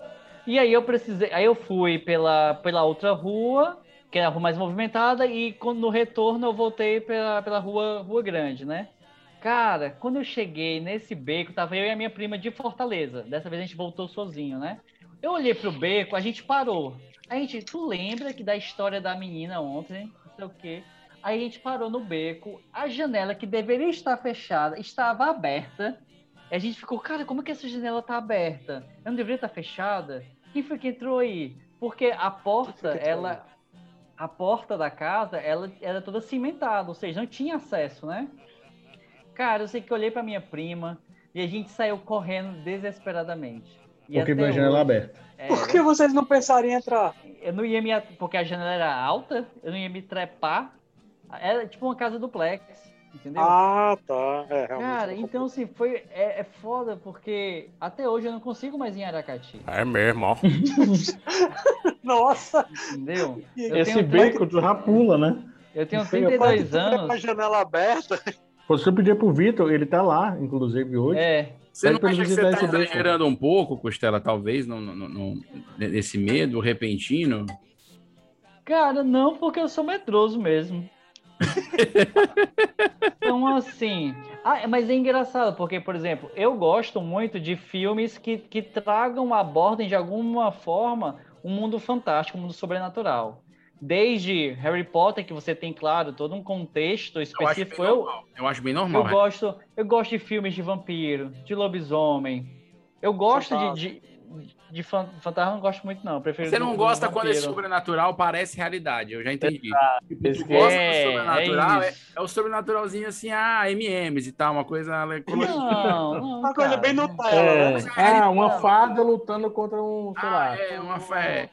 E aí eu precisei. Aí eu fui pela, pela outra rua, que é a rua mais movimentada, e quando, no retorno eu voltei pela, pela rua, rua grande, né? Cara, quando eu cheguei nesse beco, tava eu e a minha prima de Fortaleza. Dessa vez a gente voltou sozinho, né? Eu olhei pro beco, a gente parou. A gente, tu lembra que da história da menina ontem, não sei o quê. Aí a gente parou no beco, a janela que deveria estar fechada estava aberta. E a gente ficou, cara, como é que essa janela tá aberta? Eu não deveria estar fechada? Quem foi que entrou aí? Porque a porta, ela. A porta da casa, ela era toda cimentada, ou seja, não tinha acesso, né? Cara, eu sei que eu olhei pra minha prima e a gente saiu correndo desesperadamente. E Porque viu a janela hoje- aberta. É, Por que vocês não pensaram em entrar? eu não ia me. Porque a janela era alta, eu não ia me trepar. Era tipo uma casa duplex, entendeu? Ah, tá. É. Cara, então assim, foi. É, é foda porque até hoje eu não consigo mais ir em Aracati. É mesmo, ó. Nossa! Entendeu? Eu Esse tenho, beco tu já pula, né? eu tenho Feio, 32 Com a anos. janela aberta. Você pedir pro Vitor, ele tá lá, inclusive, hoje. É. Você não acha que você tá exagerando um pouco, Costela, talvez, no, no, no- nesse medo repentino? Cara, não, porque eu sou medroso mesmo. Então, assim. Ah, mas é engraçado, porque, por exemplo, eu gosto muito de filmes que, que tragam, abordem de alguma forma um mundo fantástico, um mundo sobrenatural. Desde Harry Potter, que você tem, claro, todo um contexto Eu acho específico. bem Eu, normal. Eu acho bem normal. eu é. gosto, eu gosto de filmes de vampiro, de lobisomem. Eu gosto de, de, de fan- fantasma, não gosto muito, não. Prefiro Você do- não do gosta quando esse vampiro. sobrenatural parece realidade, eu já entendi. Tipo, Esse tu gosta é- do sobrenatural, é é, é o sobrenaturalzinho assim, ah, MMs e tal, uma coisa. Não, não, Uma coisa bem Nutella, É. né? Ah, uma fada lutando contra um, sei Ah, lá. é, uma fé.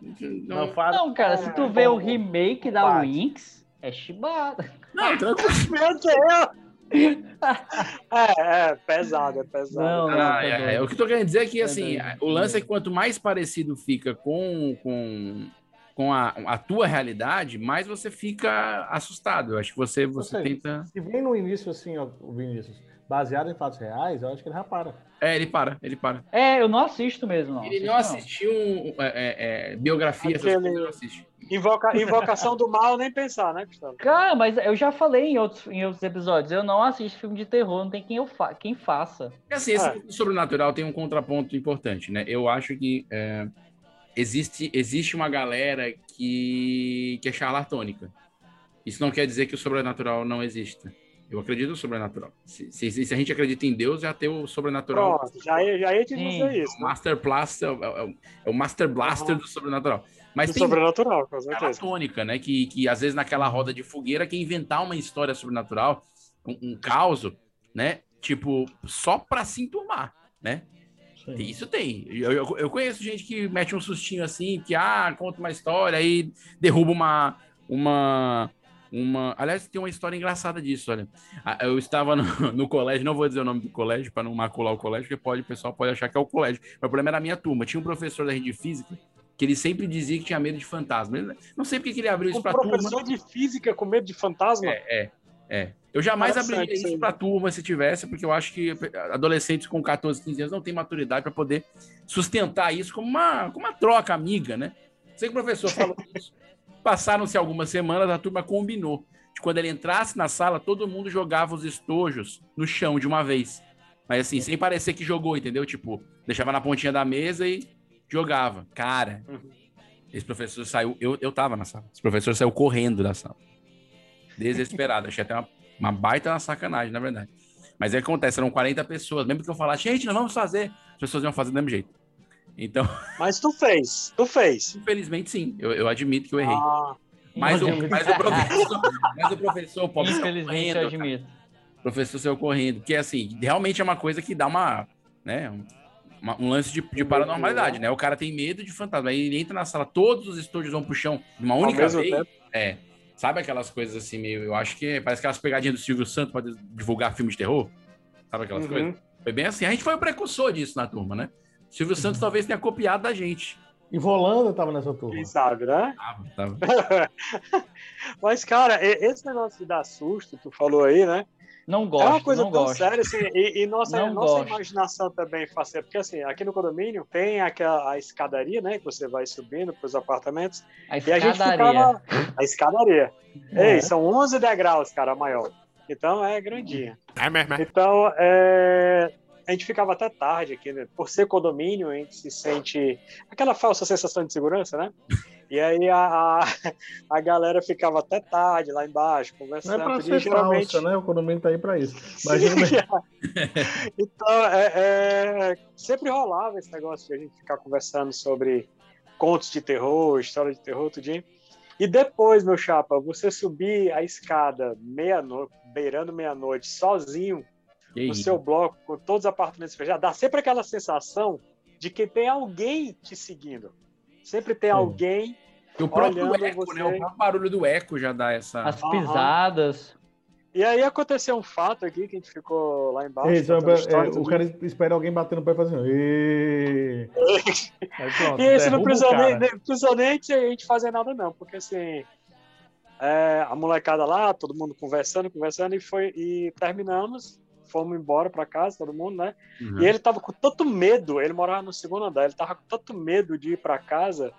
Uma Não, fada. Não, cara, se tu vê o remake da. Winx, é chibata. não, tranquilo. Meu Deus! É, é pesado, é pesado. Não, não, Ah, tá é, é. O que eu tô querendo dizer é que, assim, doido. o lance é que quanto mais parecido fica com, com, com a, a tua realidade, mais você fica assustado. Eu acho que você, você seja, tenta... Se vem no início assim, ó, o Vinícius, baseado em fatos reais, eu acho que ele já para. É, ele para, ele para. É, eu não assisto mesmo, não. Ele não assisto, assistiu um, é, é, é, biografia, essas Aquele- coisas, ele não assiste. Invoca, invocação do mal, nem pensar, né, Gustavo? Cara, mas eu já falei em outros, em outros episódios, eu não assisto filme de terror, não tem quem, eu fa quem faça. E assim, esse filme sobrenatural tem um contraponto importante, né? Eu acho que é, existe, existe uma galera que, que é charlatônica. Isso não quer dizer que o sobrenatural não exista. Eu acredito no sobrenatural. Se, se, se a gente acredita em Deus, já tem o sobrenatural. Pronto, já ia, já ia te Sim. dizer isso. O Master Blaster é, é é o Master Blaster do sobrenatural. Mas Do tem sobrenatural, com certeza. tônica, né? Que, que às vezes naquela roda de fogueira quer inventar uma história sobrenatural, um, um caos, né? Tipo, só pra se enturmar, né? Isso tem. Eu, eu, eu conheço gente que mete um sustinho assim, que ah, conta uma história, aí derruba uma. uma uma. Aliás, tem uma história engraçada disso, olha. Ah, Eu estava no, no colégio, não vou dizer o nome do colégio para não macular o colégio, porque pode, o pessoal pode achar que é o colégio. Mas o problema era a minha turma. Tinha um professor da rede de física que ele sempre dizia que tinha medo de fantasma. Ele- não sei porque que ele abriu isso para turma. professor de física com medo de fantasma? É, é, é. Eu jamais abriria isso para turma se tivesse, porque eu acho que adolescentes com 14, 15 anos não têm maturidade para poder sustentar isso como uma, como uma troca amiga, né? Sei que o professor falou isso. Passaram-se algumas semanas, a turma combinou de quando ele entrasse na sala, todo mundo jogava os estojos no chão de uma vez. Mas assim, sem parecer que jogou, entendeu? Tipo, deixava na pontinha da mesa e jogava. Cara, esse professor saiu. Eu, eu tava na sala. Esse professor saiu correndo da sala. Desesperado. Achei até uma, uma baita sacanagem, na verdade. Mas aí acontece, eram 40 pessoas. Mesmo que eu falasse, gente, nós vamos fazer. As pessoas iam fazer do mesmo jeito. Então, Mas tu fez, tu fez. infelizmente, sim. Eu, eu admito que eu errei. Ah, Mas o, mas o professor, mas o professor, o pobre, Infelizmente, eu admito. O professor saiu correndo. Porque, assim, realmente é uma coisa que dá uma, né, um, uma- um lance de, de paranormalidade, né? O cara tem medo de fantasma. Aí ele entra na sala, todos os estúdios vão pro chão de uma única vez. tempo? É. Sabe aquelas coisas assim, meio. Eu acho que parece aquelas pegadinhas do Silvio Santos pra divulgar filme de terror. Sabe aquelas Uhum. coisas? Foi bem assim. A gente foi o precursor disso na turma, né? Silvio Santos talvez tenha copiado da gente. E Volanda tava nessa turma. quem sabe, né? Tava, tava. Mas, cara, esse negócio de dar susto, tu falou aí, né? Não é uma gosto, coisa não tão gosto. séria, assim, e, e nossa, nossa gosto. imaginação também faz porque assim, aqui no condomínio tem aquela a escadaria, né, que você vai subindo para os apartamentos, A e a gente escadaria. ficava... A escadaria. É. Ei, são 11 degraus, cara, a maior. Então é grandinha. É mesmo, é. Então, é, a gente ficava até tarde aqui, né? Por ser condomínio, a gente se sente aquela falsa sensação de segurança, né? E aí a, a, a galera ficava até tarde lá embaixo, Não é conversando. pra ser geralmente... falsa, né? O condomínio tá aí pra isso. Imagina Sim. então, é, é, sempre rolava esse negócio de a gente ficar conversando sobre contos de terror, história de terror, tudinho. E depois, meu chapa, você subir a escada meia-noite, beirando meia-noite, sozinho, no seu bloco, com todos os apartamentos fechados, dá sempre aquela sensação de que tem alguém te seguindo. Sempre tem alguém E o próprio olhando eco, você. né? O próprio barulho do eco já dá essa. As pisadas. E aí aconteceu um fato aqui que a gente ficou lá embaixo. Ei, então, história, é, o cara espera alguém bater no pé e fazer assim. "Ê". Aí pronto, E esse não precisou nem, precisou nem a gente fazer nada, não, porque assim. é, a molecada lá, todo mundo conversando, conversando, e foi e terminamos, fomos embora para casa, todo mundo, né? Uhum. E ele tava com tanto medo, ele morava no segundo andar, ele tava com tanto medo de ir para casa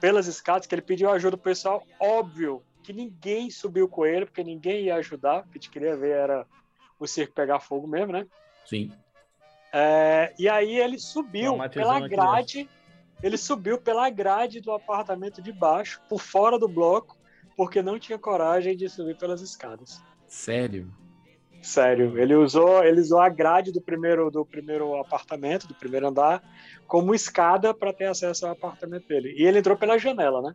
pelas escadas que ele pediu ajuda pro pessoal, óbvio que ninguém subiu com ele, porque ninguém ia ajudar, o que a gente queria ver era o circo pegar fogo mesmo, né? Sim. É, e aí ele subiu Traumatizando pela a grade, ele subiu pela grade do apartamento de baixo, por fora do bloco, porque não tinha coragem de subir pelas escadas. Sério. Sério, ele usou, ele usou a grade do primeiro do primeiro apartamento, do primeiro andar, como escada para ter acesso ao apartamento dele. E ele entrou pela janela, né?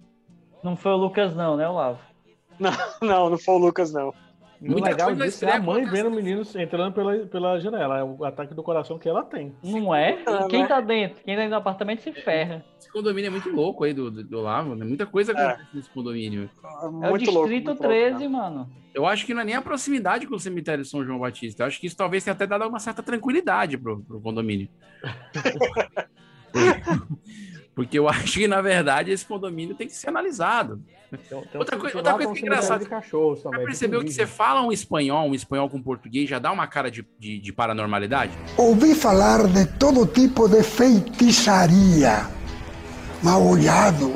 Não foi o Lucas, não, né, Olavo? Não, não, não foi o Lucas, não. E o Muita legal coisa disso é a mãe vendo o menino entrando pela, pela janela. É o ataque do coração que ela tem. Não é? E quem né? tá dentro? Quem tá dentro do apartamento se ferra. Esse condomínio é muito louco aí do, do, do Lavo, né? Muita coisa É. acontece nesse condomínio. É o Muito louco, Distrito muito louco, 13, né? mano. Eu acho que não é nem a proximidade com o cemitério de São João Batista. Eu acho que isso talvez tenha até dado uma certa tranquilidade pro, pro condomínio. Porque eu acho que, na verdade, esse condomínio tem que ser analisado. Um Outra coisa- outra coisa que é engraçada- de cachorros Já também. percebeu que você fala um espanhol, um espanhol com português, já dá uma cara de, de, de paranormalidade? Ouvi falar de todo tipo de feitiçaria, mal olhado,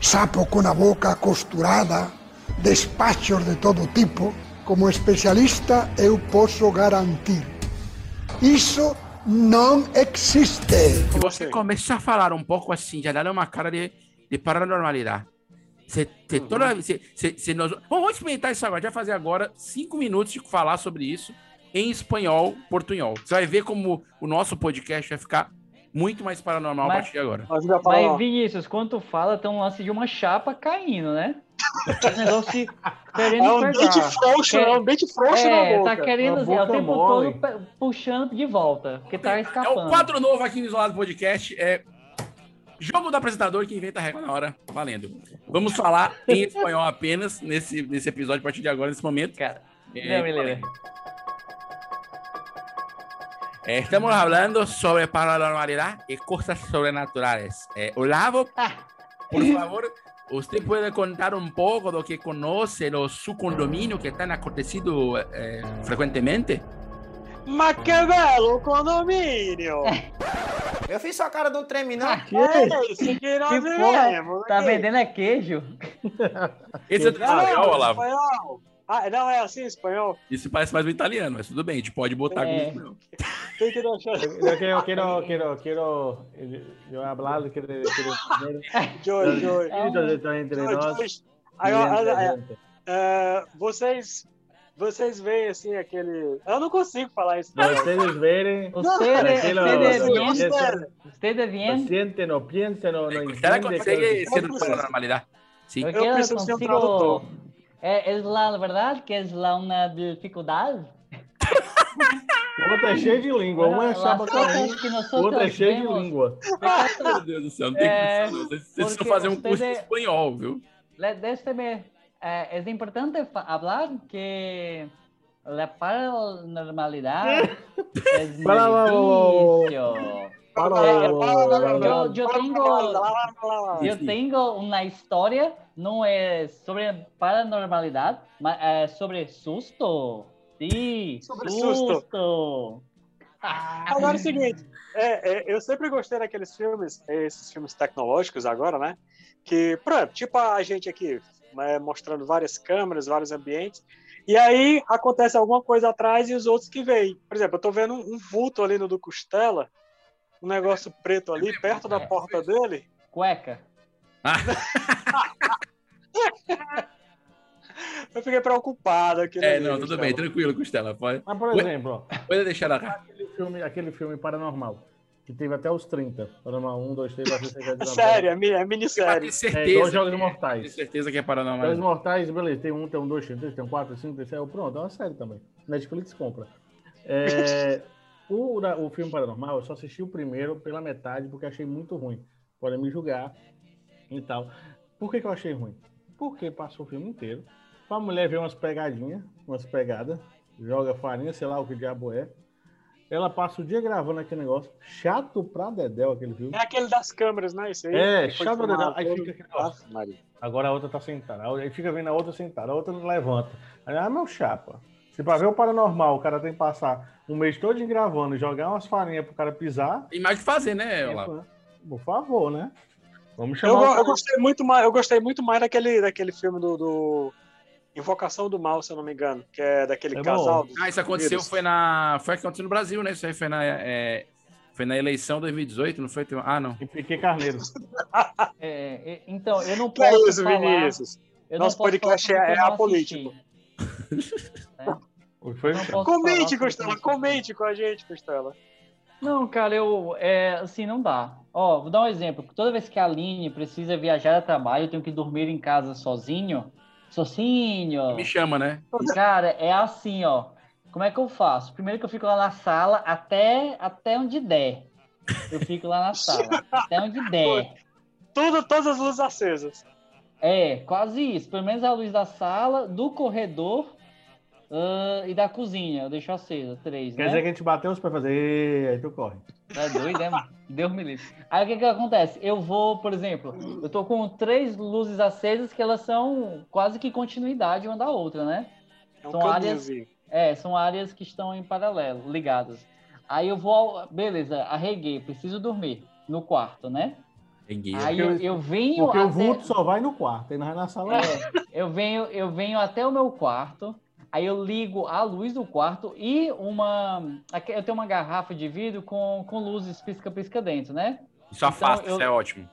sapo com a boca costurada, despachos de todo tipo, como especialista eu posso garantir. Isso não existe. Você começa a falar um pouco assim, já dá uma cara de, de paranormalidade. Você, você toda você, você, você nós... Bom, vamos experimentar isso agora. A gente vai fazer agora cinco minutos de falar sobre isso em espanhol, portunhol. Você vai ver como o nosso podcast vai ficar muito mais paranormal a Mas- partir de agora. Mas, Vinícius, quando tu fala, tem um lance de uma chapa caindo, né? Esse negócio querendo É um pegar. dente frouxo, Quer- é um dente frouxo é, na boca. tá querendo assim, é o boca tempo mole. todo puxando de volta, porque tá É o escapando. quadro novo aqui no Isolado Podcast. É jogo do apresentador que inventa a regra na hora. Valendo. Vamos falar em espanhol apenas nesse, nesse episódio a partir de agora, nesse momento. Cara, É, não, beleza. Eh, Estamos hablando sobre paranormalidad y cosas sobrenaturales. Eh, Olavo, por favor, usted puede contar un poco de lo que conoce los su condominio que están aconteciendo eh, frecuentemente. Mas que belo condomínio! Eu fiz sua cara de um treme, não. É isso que nós Que porra, vivemos tá vendendo é queijo? Esse é do Não, espanhol, Olavo. Ah, não, é assim, espanhol. Isso parece mais um italiano, mas tudo bem, a gente pode botar É. como espanhol. Tem que deixar. Yo quiero, quiero, quiero, quiero, yo hablar, quiero, quiero Joy, Joy. Entre nós. É, é, vocês, vocês veem assim aquele. Eu não consigo falar isso. Ustedes verem, Ustedes- tranquilo, ustedes bien. sienten, no piensen, no, no entienden. consegue que- ser de paranormalidad. Sí. Porque Eu eu preciso ser um consigo... tradutor. É, é lá, na verdade, que é lá uma dificuldade. O outro é cheio de língua, uma é chapa cosas caindo, que o nosotros outro é cheio de língua. Meu Deus do céu, não tem É, não. Vocês precisam fazer um curso de ustedes- espanhol, viu? Déjeme, eh, es importante fa- hablar que la paranormalidad es muy Para, para, difícil. Yo, yo tengo, yo tengo una historia, no es sobre paranormalidad, mas sobre susto. Sí, Sobre susto. Agora é o seguinte, é, é, eu sempre gostei daqueles filmes, esses filmes tecnológicos agora, né? Que, exemplo, tipo a gente aqui, né, mostrando várias câmeras, vários ambientes, e aí acontece alguma coisa atrás e os outros que veem. Por exemplo, eu tô vendo um, um vulto ali no do Costela, um negócio preto ali, perto da porta dele. Cueca. Eu fiquei preocupado aqui. É, não, tudo bem, tranquilo, Costela. Pode, Mas, por exemplo, ó, pode deixar lá. aquele filme, aquele filme Paranormal, que teve até os 30. Paranormal 1, 2, 3, 4, 5, 6, 7, 8, 9, Sério, é, é minissérie. ter É, certeza. dois Jogos Mortais. ter certeza que é Jogos paranormal. Mortais, beleza, tem um, tem um, dois, tem três, tem um, quatro, cinco, tem seis, pronto, é uma série também. Netflix compra. É, o, da- o filme Paranormal, eu só assisti o primeiro pela metade porque achei muito ruim. Podem me julgar e tal. Por que, que eu achei ruim? Porque passou o filme inteiro. Pra mulher ver umas pegadinhas, umas pegadas, joga farinha, sei lá o que diabo é. Ela passa o dia gravando aquele negócio. Chato pra Dedéu aquele filme. É aquele das câmeras, né? Isso aí. É, chato pra Dedéu. Aí fica aquele negócio. Agora a outra tá sentada. Aí fica vendo a outra sentada, a outra não levanta. Aí, ah, meu chapa. Se pra ver o paranormal, o cara tem que passar um mês todo gravando e jogar umas farinhas pro cara pisar. Tem mais o que fazer, né, Olavo? Por favor, né? Vamos Eu, chamar. o- eu gostei muito mais, eu gostei muito mais daquele, daquele filme do, do Invocação do Mal, se eu não me engano, que é daquele É casal. Ah, isso aconteceu, Vírus. foi na. Foi o que aconteceu no Brasil, né? Isso aí foi na. é, Foi na eleição 2018, não foi? Ah, não. E Piquet Carneiro. É, é, então, eu não Que é posso isso, falar... Vinícius? Eu Nosso podcast é eu apolítico. assisti. Que foi? Comente, Costela, comente com a gente, Costela. Não, cara, eu. É, assim, não dá. Ó, vou dar um exemplo. Toda vez que a Aline precisa viajar a trabalho, eu tenho que dormir em casa sozinho. Sozinho. Me chama, né? Cara, é assim, ó. Como é que eu faço? Primeiro que eu fico lá na sala até, até onde der. Eu fico lá na sala. até onde der. Tudo, todas as luzes acesas. É, quase isso. Pelo menos a luz da sala, do corredor ah, e da cozinha. Eu deixo acesa, três, Quer né? dizer que a gente bateu os e fazer. Aí tu corre. Tá doido, né, mano? Deus me livre. Aí o que que acontece? Eu vou, por exemplo, eu tô com três luzes acesas que elas são quase que continuidade uma da outra, né? É um São áreas, é, são áreas que estão em paralelo, ligadas. Aí eu vou, beleza, arreguei, preciso dormir no quarto, né? Aí eu, eu venho Porque o até- vulto só vai no quarto, ele não vai na sala. É, eu venho, eu venho até o meu quarto, aí eu ligo a luz do quarto e uma. aqui Eu tenho uma garrafa de vidro com, com luzes pisca-pisca dentro, né? Isso afasta, eu- isso é ótimo.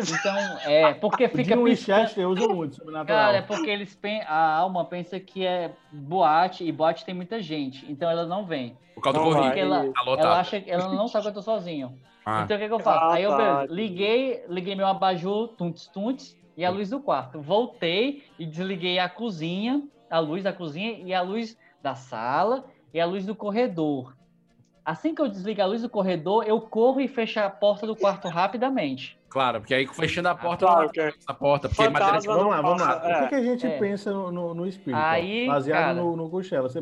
Então, é, porque O fica piscando. Winchester usa muito sobrenatural. Cara, é porque eles pen- a alma pensa que é boate e boate tem muita gente, então ela não vem. Por causa do corrido. Porque ela, Tá ela acha que ela não sabe que eu tô sozinho. Ah. Então o que, que eu faço? Ah, Aí eu tá. beleza, liguei, liguei meu abajur, tuntes, tuntes, e a luz do quarto. Voltei e desliguei a cozinha, a luz da cozinha e a luz da sala e a luz do corredor. Assim que eu desligo a luz do corredor, eu corro e fecho a porta do quarto rapidamente. Claro, porque aí fechando a porta, Claro não que é. essa porta, porque matéria Vamos lá, vamos lá. passa- O que, que a gente é. pensa no, no, espírito? Aí, Baseado cara- no, no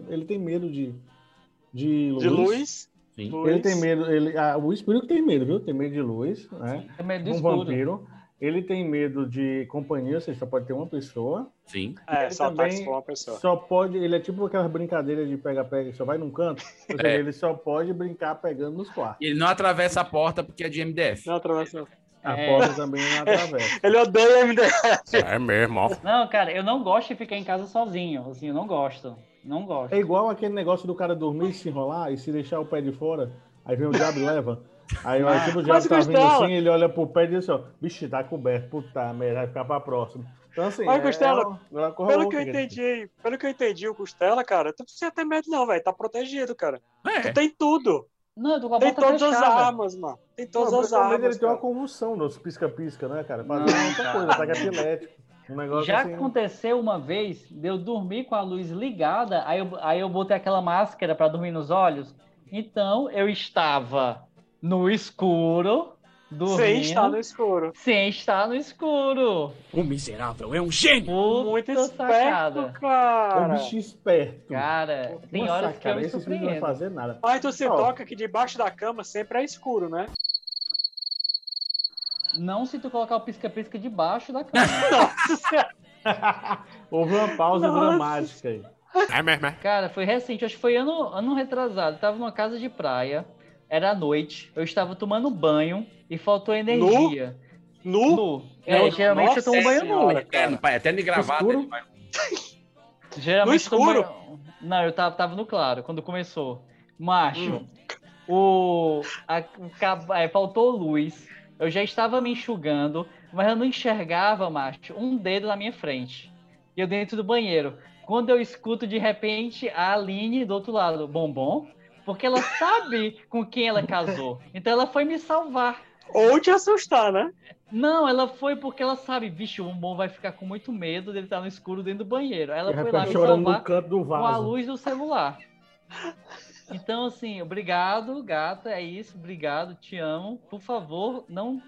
Ele tem medo de, de luz. De luz. Sim. Ele tem medo. Ele, ah, o espírito tem medo, viu? Tem medo de luz, né? É medo do Um escuro. vampiro. Ele tem medo de companhia, ou seja, só pode ter uma pessoa. Sim. É, Ele só também táxi com uma pessoa. Só pode. Ele é tipo aquelas brincadeiras de pega-pega, só vai num canto. Ou seja, É. ele só pode brincar pegando nos quartos. E ele não atravessa a porta porque é de MDF. Não atravessou. A É. porta também não atravessa. Ele odeia MDF. É mesmo, ó. Não, cara, eu não gosto de ficar em casa sozinho. Assim, eu não gosto. Não gosto. É igual aquele negócio do cara dormir, se enrolar e se deixar o pé de fora, aí vem o diabo e leva. Aí quando o diabo Mas, tá vindo assim, ele olha pro pé e diz assim, ó, vixe, tá coberto, puta merda, vai ficar pra próxima. Então assim, Mas, é, Costela, é uma- é uma coisa Pelo louca que eu entendi, pelo que eu entendi, o Costela, cara, tu não precisa ter medo, não, velho. Tá protegido, cara. É. Tu tem tudo. Não, eu tô com a Tem todas as fechada. armas, mano. Tem todas Não, as armas. ele tem uma cara. convulsão nos pisca-pisca, né, cara? Não, outra cara. coisa, ataque epilético. Um negócio Já assim. aconteceu uma vez de eu dormir com a luz ligada, aí eu, aí eu botei aquela máscara para dormir nos olhos. Então eu estava no escuro, dormindo. Sem estar no escuro. Sem estar no escuro. O miserável é um gênio. Puta Muito esperto, sacada. É um cara. bicho esperto. Cara, tem Nossa, horas que eu cara, me não vai fazer nada. Mas tu se toca que debaixo da cama sempre é escuro, né? Não se tu colocar o pisca-pisca debaixo da cama. Houve uma pausa Nossa. dramática aí. É mesmo, é. Cara, foi recente, acho que foi ano, ano retrasado. Tava numa casa de praia, era à noite, eu estava tomando banho e faltou energia. Nu? Nu. É, Não, geralmente nossa eu tomo banho senhora, nu. Eterno, pai, eterno e gravado. Escuro? ele vai- Geralmente No eu tomo escuro? banho- Não, eu tava, tava no claro quando começou. Macho, Hum. o, a- cab- é, faltou luz. Eu já estava me enxugando, mas eu não enxergava, macho, um dedo na minha frente. E eu dentro do banheiro. Quando eu escuto de repente a Aline do outro lado, bombom, porque ela sabe com quem ela casou. Então ela foi me salvar. Ou te assustar, né? Não, ela foi porque ela sabe, bicho, o bombom vai ficar com muito medo dele estar no escuro dentro do banheiro. Ela foi lá me chorando salvar no canto do com a vaso. luz do celular. Então, assim, obrigado, gata. É isso, obrigado, te amo. Por favor, não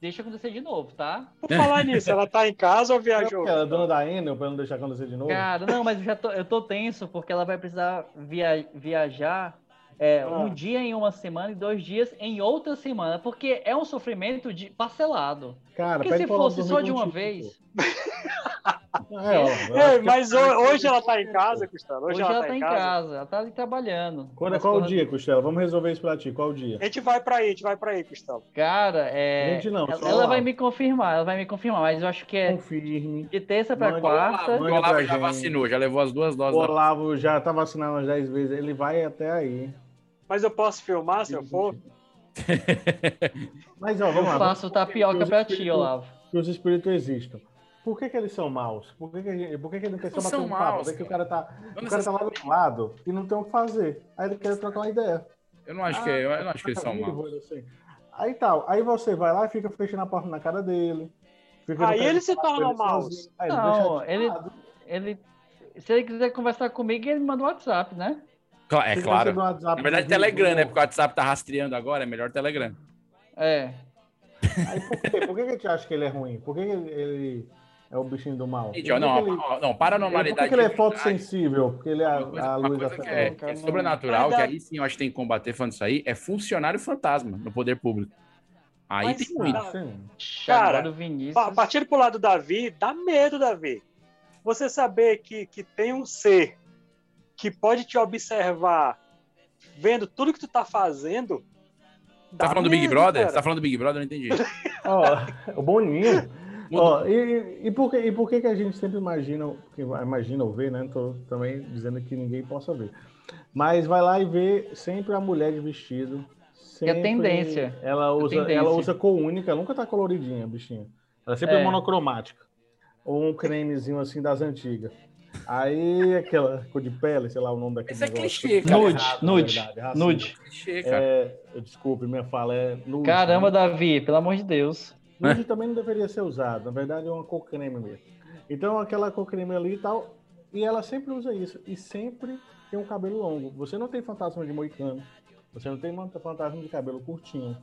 deixa acontecer de novo, tá? Por falar nisso, ela tá em casa ou viajou? Ela é dona da Enel, pra não deixar acontecer de novo. Cara, não, mas eu já tô, eu tô tenso porque ela vai precisar via, viajar é, Ah. um dia em uma semana e dois dias em outra semana, porque é um sofrimento de parcelado. Cara, Porque se fosse só de uma contigo, vez. É, eu que- mas ho- hoje ela tá em casa, Gustavo? Hoje, hoje, ela, ela tá tá em casa. casa, ela tá ali trabalhando. Quando é qual o dia, Costela? Vamos resolver isso pra ti. Qual o dia? A gente vai pra aí, a gente vai pra aí, Gustavo. Cara, é. Gente, não, ela, ela vai me confirmar, ela vai me confirmar, mas eu acho que é Confirme. de terça pra Mande- quarta. O Olavo já vacinou, já levou as duas O doses. da- Olavo já tá vacinado umas 10 vezes. Ele vai até aí. Mas eu posso filmar se eu for? Mas, ó, Eu vamos lá. faço tapioca pra ti, Olavo. Que os espíritos existam. Por que, que eles são maus? Por que, que, por que, que ele não quer só bater são um papo? maus, Por que que o cara tá, Não o cara tá lá do outro lado e não tem o que fazer? Aí ele quer trocar uma ideia. Eu não acho que, eu não acho que eles são Tá maus. vivo, assim. Aí tal. Aí você vai lá e fica fechando a porta na cara dele. Fica Aí de se ele maus. ele Não, ele, ele. Se ele quiser conversar comigo, ele manda um WhatsApp, né? É claro. WhatsApp Na verdade, Telegram, né? Porque o WhatsApp tá rastreando agora, é melhor Telegram. É. Aí por quê? Por que, que a gente acha que ele é ruim? Por que, que ele, ele é o bichinho do mal? Gente, Por ó, que não, ele- não, Por paranormalidade. que, que ele é fotossensível? Porque ele é a, Uma coisa, a uma luz coisa que afeta é, é sobrenatural, que aí sim eu acho que tem que combater falando isso aí, é funcionário fantasma no poder público. Aí Mas, tem muito. cara. Cara, Partindo pro lado do Davi, dá medo, Davi. Você saber que, que tem um ser que pode te observar vendo tudo que tu tá fazendo. Tá falando do Big medo, Brother? cara. Você tá falando do Big Brother? Eu não entendi. Ó, o Boninho. Ó, e, e- e por que, e por que que a gente sempre imagina, imagina ou vê, né? Não tô também dizendo que ninguém possa ver. Mas vai lá e vê sempre a mulher de vestido. Que é sempre tendência. Ela É usa, tendência. ela usa cor única, nunca tá coloridinha, bichinha. Ela sempre é, É. monocromática. Ou um cremezinho assim das antigas. Aí aquela cor de pele, sei lá o nome daquele Isso é negócio. clichê, cara. Nude, Errado, nude, verdade, nude. Clichê, cara. É, desculpe, minha fala é nude. Caramba, né? Davi, pelo amor de Deus. Nude também não deveria ser usado. Na verdade, é uma cor creme mesmo. Então, aquela cor creme ali e tal. E ela sempre usa isso. E sempre tem um cabelo longo. Você não tem fantasma de moicano. Você não tem fantasma de cabelo curtinho.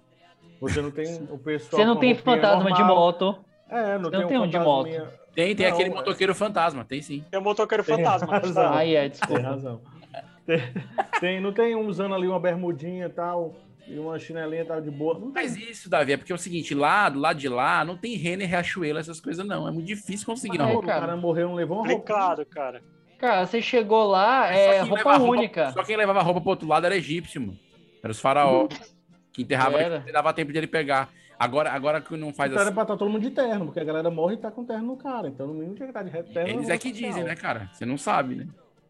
Você não tem o pessoal. Você não tem fantasma de normal. moto. É, não Você tem, não tem um de fantasminha- moto. Tem, tem Não, aquele é- motoqueiro fantasma, tem sim. Tem um motoqueiro Tem fantasma. razão. Aí é, Tem desculpa. razão. Tem, tem- não tem um usando ali uma bermudinha e tal, e uma chinelinha e tal de boa. Não. Mas isso, Davi, é porque é o seguinte, lá do lado de lá, não tem Renner, Riachuelo, essas coisas não. É muito difícil conseguir, Mas, não. o cara morreu, não levou uma roupa. Complicado, cara. Cara, você chegou lá, é roupa única. Só quem levava roupa pro outro lado era egípcio, mano. Era os faraó. Que enterrava Era. e dava tempo de ele pegar. Agora, agora que não faz Então era assim. pra estar todo mundo de terno, porque a galera morre e tá com terno no cara. Então no mínimo tinha que estar de terno. Eles no é que dizem, né, cara? Você não sabe, né?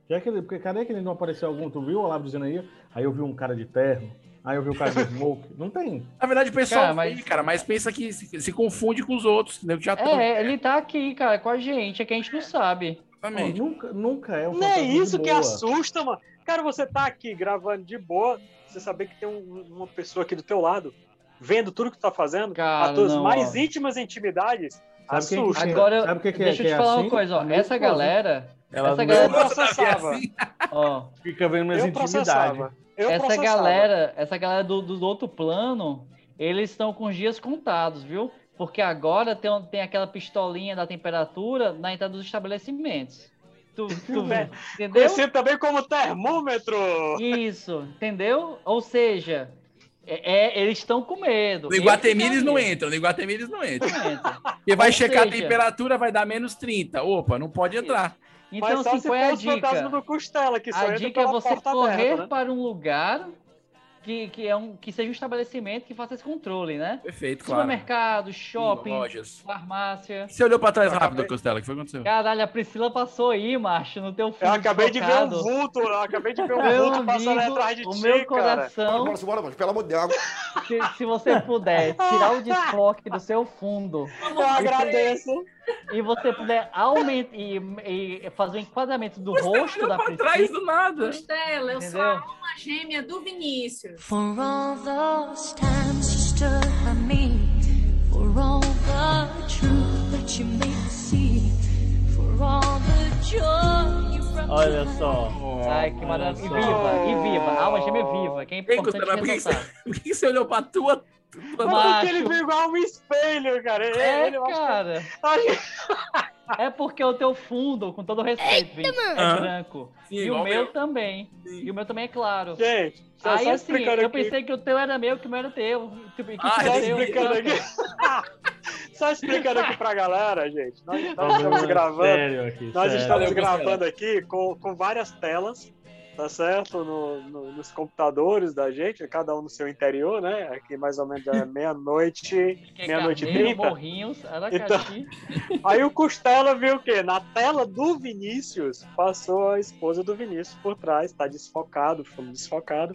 Já que ele, porque cadê que ele não apareceu algum? Tu viu o Olavo dizendo aí? Aí eu vi um cara de terno. Aí eu vi o cara de smoke. Não tem. Na verdade, o pessoal Cara, mas... mas- cara, mas pensa que se, se confunde com os outros, né? Já É, ele tá aqui, cara, com a gente, é que a gente não sabe. Exatamente. nunca, nunca é um Não é isso que assusta, mano. Cara, você tá aqui gravando de boa, você saber que tem um- uma pessoa aqui do teu lado, vendo tudo que tu tá fazendo, Cara, as tuas não, mais ó. íntimas intimidades, Sabe assusta. que- Agora, sabe o que que é- deixa eu que te é falar assim? uma coisa, ó. Essa galera, Ela essa Eu galera, processava. ó, Fica vendo minhas Eu intimidades. processava. Eu essa processava. galera, essa galera do, do outro plano, eles estão com os dias contados, viu? Porque agora tem, tem aquela pistolinha da temperatura na entrada dos estabelecimentos. Tu, tu entendeu? Conhecido também como termômetro. Isso, entendeu? Ou seja, é, é- eles estão com medo. No Iguatemi eles não entram, no Iguatemi eles não entram. Não. Porque vai Ou checar a seja- temperatura, vai dar menos 30. Opa, não pode entrar. Então, Mas só assim, se for a dica? do Costela, que só A dica é você correr aberta, né? para um lugar que, que, é um, que seja um estabelecimento que faça esse controle, né? Perfeito, claro. Supermercado, shopping, Lojas. farmácia. Você olhou pra trás Eu rápido, acabei- Costela, o que foi que aconteceu? Caralho, a Priscila passou aí, macho, no teu fundo Eu acabei de ver um vulto, eu acabei de ver um Meu vulto passando atrás de o ti, meu cara. coração, Bora, bora, bora, pelo amor de Deus. se, se você puder tirar o desfoque do seu fundo Eu agradeço. E você puder aumentar e, e fazer o enquadramento do rosto da Pra trás Priscila, do nada. Costela, eu sou a alma gêmea do Vinícius. For all those times you stood by me, for all the truth that you made me see, for all the joy you Olha só. Ai, que maravilha. E viva, e viva. A alma gêmea é viva, que é Ei, importante Costela, mas por que, você, por que que você olhou pra tua. tua- Mas ele viu igual um espelho, cara. É, ele, que- cara. É porque o teu fundo, com todo respeito, Vini, é branco. Sim, e o meu meu. também. Sim. E o meu também é claro. Gente, só, Aí só assim, eu aqui. pensei que o teu era meu, que o meu era teu. Tipo, e que Ah, o Só explicando aqui. Só explicando aqui pra galera, gente. Nós, nós estamos gravando. aqui, Nós sério. estamos gravando aqui com, com várias telas, tá certo? No- no- nos computadores da gente, cada um no seu interior, né? Aqui mais ou menos é meia-noite, Que meia-noite e trinta. Então-. Aí o Costela viu o quê? Na tela do Vinícius, passou a esposa do Vinícius por trás, tá desfocado, fundo desfocado.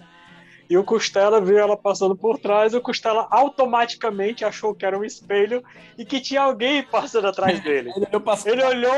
E o Costela viu ela passando por trás, o Costela automaticamente achou que era um espelho e que tinha alguém passando atrás dele. Ele Ele olhou.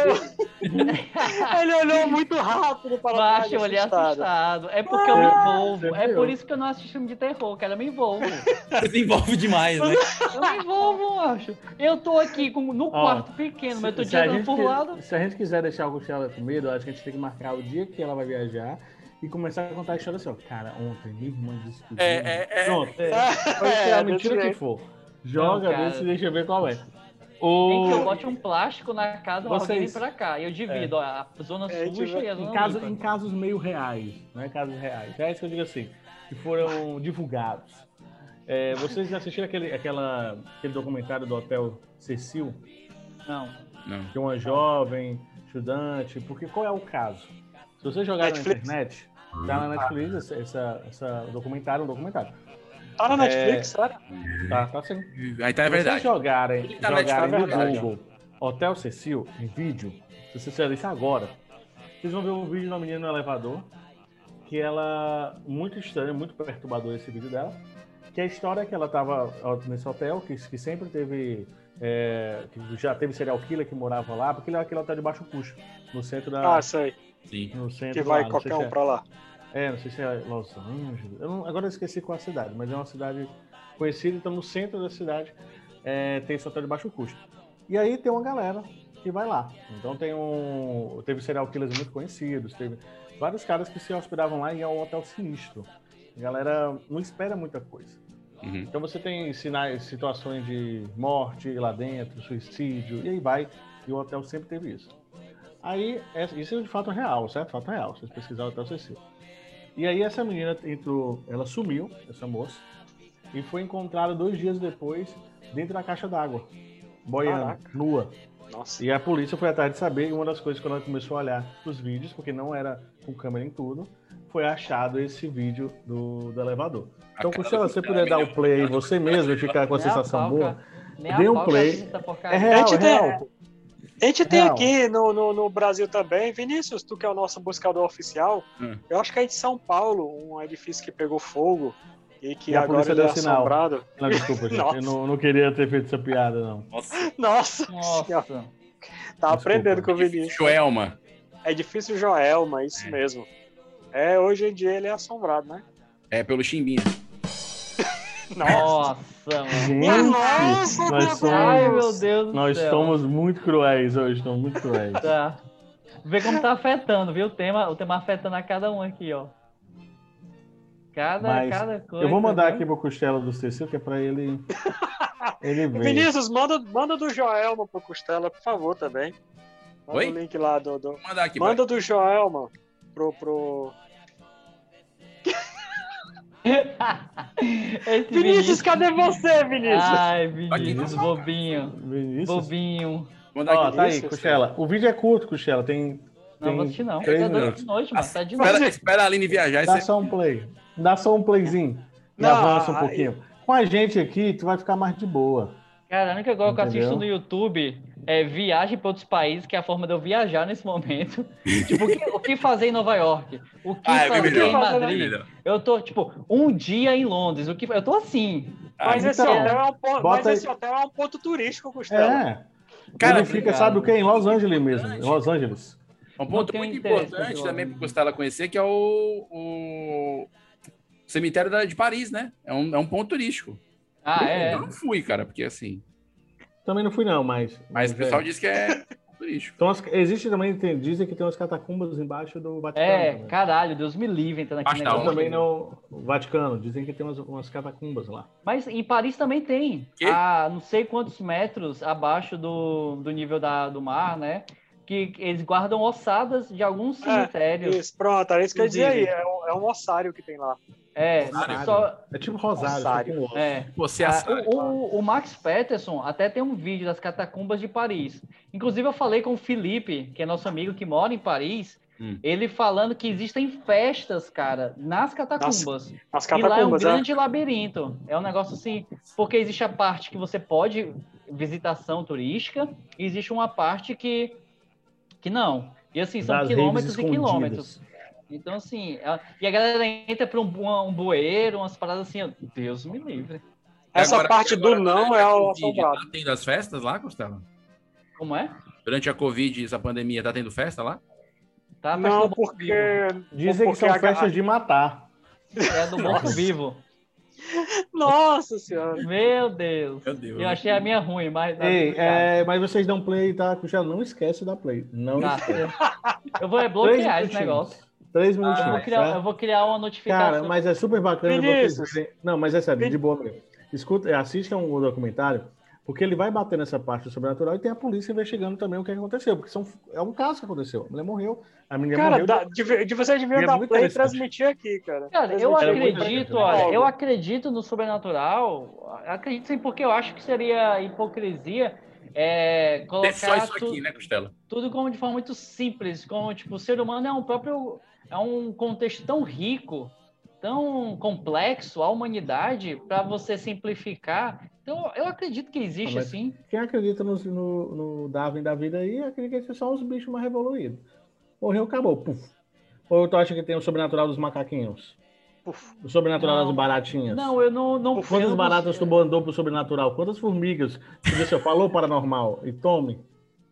ele olhou muito rápido para trás. Macho, eu olhei assustado. assustado. É porque eu me envolvo. É por isso que eu não assisto filme de terror, cara. Eu me envolvo. Você se envolve demais, né? Eu me envolvo, macho. Eu tô aqui com, no Ó, quarto pequeno, mas eu tô tirando por lado. se a gente quiser deixar o Costela com medo, acho que a gente tem que marcar o dia que ela vai viajar e começar a contar a história assim, ó. Cara, ontem minha irmã disse que. É, é, é. Pronto, é. É, Pode ser a desse mentira que for. Joga, Não, cara. vê se deixa eu ver qual é. Nem que eu O... bote um plástico na casa, alguém vem Vocês- pra cá. E eu divido ó, a zona É, suja e a zona Em, caso, limpa. em casos meio reais, não é casos reais, reais que eu digo assim, que foram divulgados. É, vocês já assistiram aquele, aquela, aquele documentário do Hotel Cecil? Não. Não. que uma jovem estudante, porque qual é o caso? Se você jogar Netflix. na internet, tá na Netflix essa, essa, essa documentário, um documentário. Tá na Netflix, sério? Tá, tá sim. Aí tá é Se verdade. vocês jogarem, tá jogarem no é verdade. Google Hotel Cecil em vídeo, se você fizer isso agora, vocês vão ver um vídeo da menina no elevador, que ela, muito estranho, muito perturbador esse vídeo dela, que a história é que ela tava ó, nesse hotel, que, que sempre teve, é, que já teve serial killer que morava lá, porque ele é aquele hotel de baixo custo, no centro da... Ah, sei. Sim. No centro Que vai lá, qualquer um é- pra lá. é, não sei se é Los Angeles. Eu não- agora eu esqueci qual é a cidade, mas é uma cidade conhecida, então no centro da cidade é, tem esse hotel de baixo custo. E aí tem uma galera que vai lá. Então tem um. Teve serial killers muito conhecidos, teve vários caras que se hospedavam lá e é um hotel sinistro. A galera não espera muita coisa. Uhum. Então você tem sinais, situações de morte lá dentro, suicídio, e aí vai. E o hotel sempre teve isso. Aí, é- isso é de fato real, certo? Fato real, vocês pesquisaram o Hotel Cecil. E aí essa menina entrou, ela sumiu, essa moça, e foi encontrada dois dias depois dentro da caixa d'água, boiando, Caraca. nua. Nossa. E a polícia foi atrás de saber, e uma das coisas quando ela começou a olhar os vídeos, porque não era com câmera em tudo, foi achado esse vídeo do, do elevador. Então, Costela, você é puder dar o melhor. play aí você mesmo e ficar com a sensação boa, dê um play. É real, é real. A gente tem Real. aqui no, no, no Brasil também, Vinícius, tu que é o nosso buscador oficial, Hum. eu acho que é de São Paulo, um edifício que pegou fogo e que E a agora ele é assombrado. Não, desculpa, gente. Eu não, não queria ter feito essa piada, não. Nossa. Nossa, Nossa. tá aprendendo com o Vinícius. Joelma. É difícil Joelma, isso mesmo. É, hoje em dia ele é assombrado, né? É pelo Chimbinha. Nossa, mano. Gente, Nossa, nós somos, Ai, meu Deus do nós céu. somos muito cruéis hoje, estamos muito cruéis. Tá. Vê como tá afetando, viu? O tema, o tema afetando a cada um aqui, ó. Cada, Mas cada coisa. eu vou mandar viu? aqui pro Costela do Cecil, que é pra ele. Ele ver. Vinícius, manda, manda do Joelma pro Costela, por favor, também. Manda Oi? o link lá do. do- Vou mandar aqui. Manda do Joelma pro. pro... Esse Vinícius, cadê você, Vinícius? Ai, Vinícius, não. bobinho. Vinícius. Bobinho. Ó, tá aí, Vinícius, Costela. O vídeo é curto, Costela. Tem. Não, tem vou assistir não. três Tá doido minutos. de noite, mano. Tá de Espera, noite. espera a Aline viajar e Dá só um play. Dá só um playzinho. E Não, avança um aí- pouquinho. Com a gente aqui, tu vai ficar mais de boa. Cara, a única coisa que eu assisto no YouTube é viagem para outros países, que é a forma de eu viajar nesse momento. tipo, o que, o que fazer em Nova York? O que Ah, é fazer melhor. em É Madrid? Eu tô, tipo, um dia em Londres. O que, eu tô assim. Mas, Ah, esse então, hotel é um ponto, mas aí- esse hotel é um ponto turístico, Costela. É. Cara, ele fica, obrigado. sabe o que? Em Los Angeles mesmo. Em Los Angeles. Um ponto muito importante também para o Costela conhecer, que é o, o cemitério da- de Paris, né? É um, é um ponto turístico. Ah, é. Eu não fui, cara, porque assim... Também não fui, não, mas. Mas o pessoal é. diz que é turístico. Então, as- existe também, tem- dizem que tem umas catacumbas embaixo do Vaticano. É, também. caralho, Deus me livre entrando aqui Acho negócio. da também no Vaticano. Dizem que tem umas, umas catacumbas lá. Mas em Paris também tem. Quê? A não sei quantos metros abaixo do, do nível da, do mar, né? Que eles guardam ossadas de alguns cemitérios. Isso, pronto, era isso que eu ia dizer aí. É um, é um ossário que tem lá. É, Rosário. só, É tipo Rosário, Rosário. osso. é. Você Ah, assar. o, o- o Max Peterson até tem um vídeo das catacumbas de Paris. Inclusive, eu falei com o Felipe, que é nosso amigo que mora em Paris, Hum. ele falando que existem festas, cara, nas catacumbas. As E lá é um catacumbas, né? grande labirinto. É um negócio assim, porque existe a parte que você pode visitação turística, e existe uma parte que que não. E assim, são Das quilômetros e quilômetros. Então, assim, a- e a galera entra para um, bu- um bueiro, umas paradas assim, ó, Deus me livre. Essa Agora- parte do agora, não durante é a o assombrado. Tá tendo as festas lá, Costela? Como é? Durante a Covid, essa pandemia, tá tendo festa lá? Tá Não, do porque. Dizem que porque são a- festas de matar. É do morto vivo. Nossa senhora. Meu Deus. Meu Deus. Eu achei a minha ruim, mas. Ei, é, mas vocês dão play, tá? Costela, não esquece da play. Não Tá. esquece. Eu vou é bloquear esse negócio. Três Eu vou, minutinhos. criar, certo? eu vou criar uma notificação. Cara, mas é super bacana Vinícius. vocês Não, mas é sério, de boa mesmo. Escuta, assista um documentário, porque ele vai bater nessa parte do sobrenatural e tem a polícia investigando também o que aconteceu. Porque são, é um caso que aconteceu. A mulher morreu, a menina Cara, morreu. dá, de, de vocês deviam E é dar play e interessante. transmitir aqui, cara. Cara, eu Transmitir acredito, legal. olha, eu acredito no sobrenatural. Acredito sim, porque eu acho que seria hipocrisia é, colocar só isso tu- aqui, né, Costela? tudo como de forma muito simples, como tipo, o ser humano é um próprio é um contexto tão rico, tão complexo a humanidade para você simplificar. Então, eu acredito que existe Ah, assim. Quem acredita no, no, no Darwin da vida aí, acredita que são os bichos mais evoluídos. Morreu, acabou. Puf. Ou tu acha que tem o sobrenatural dos macaquinhos? O sobrenatural Não. das baratinhas? Não, eu não. não Quantas eu não baratas tu mandou pro sobrenatural? Quantas formigas? Eu falou paranormal. E tome.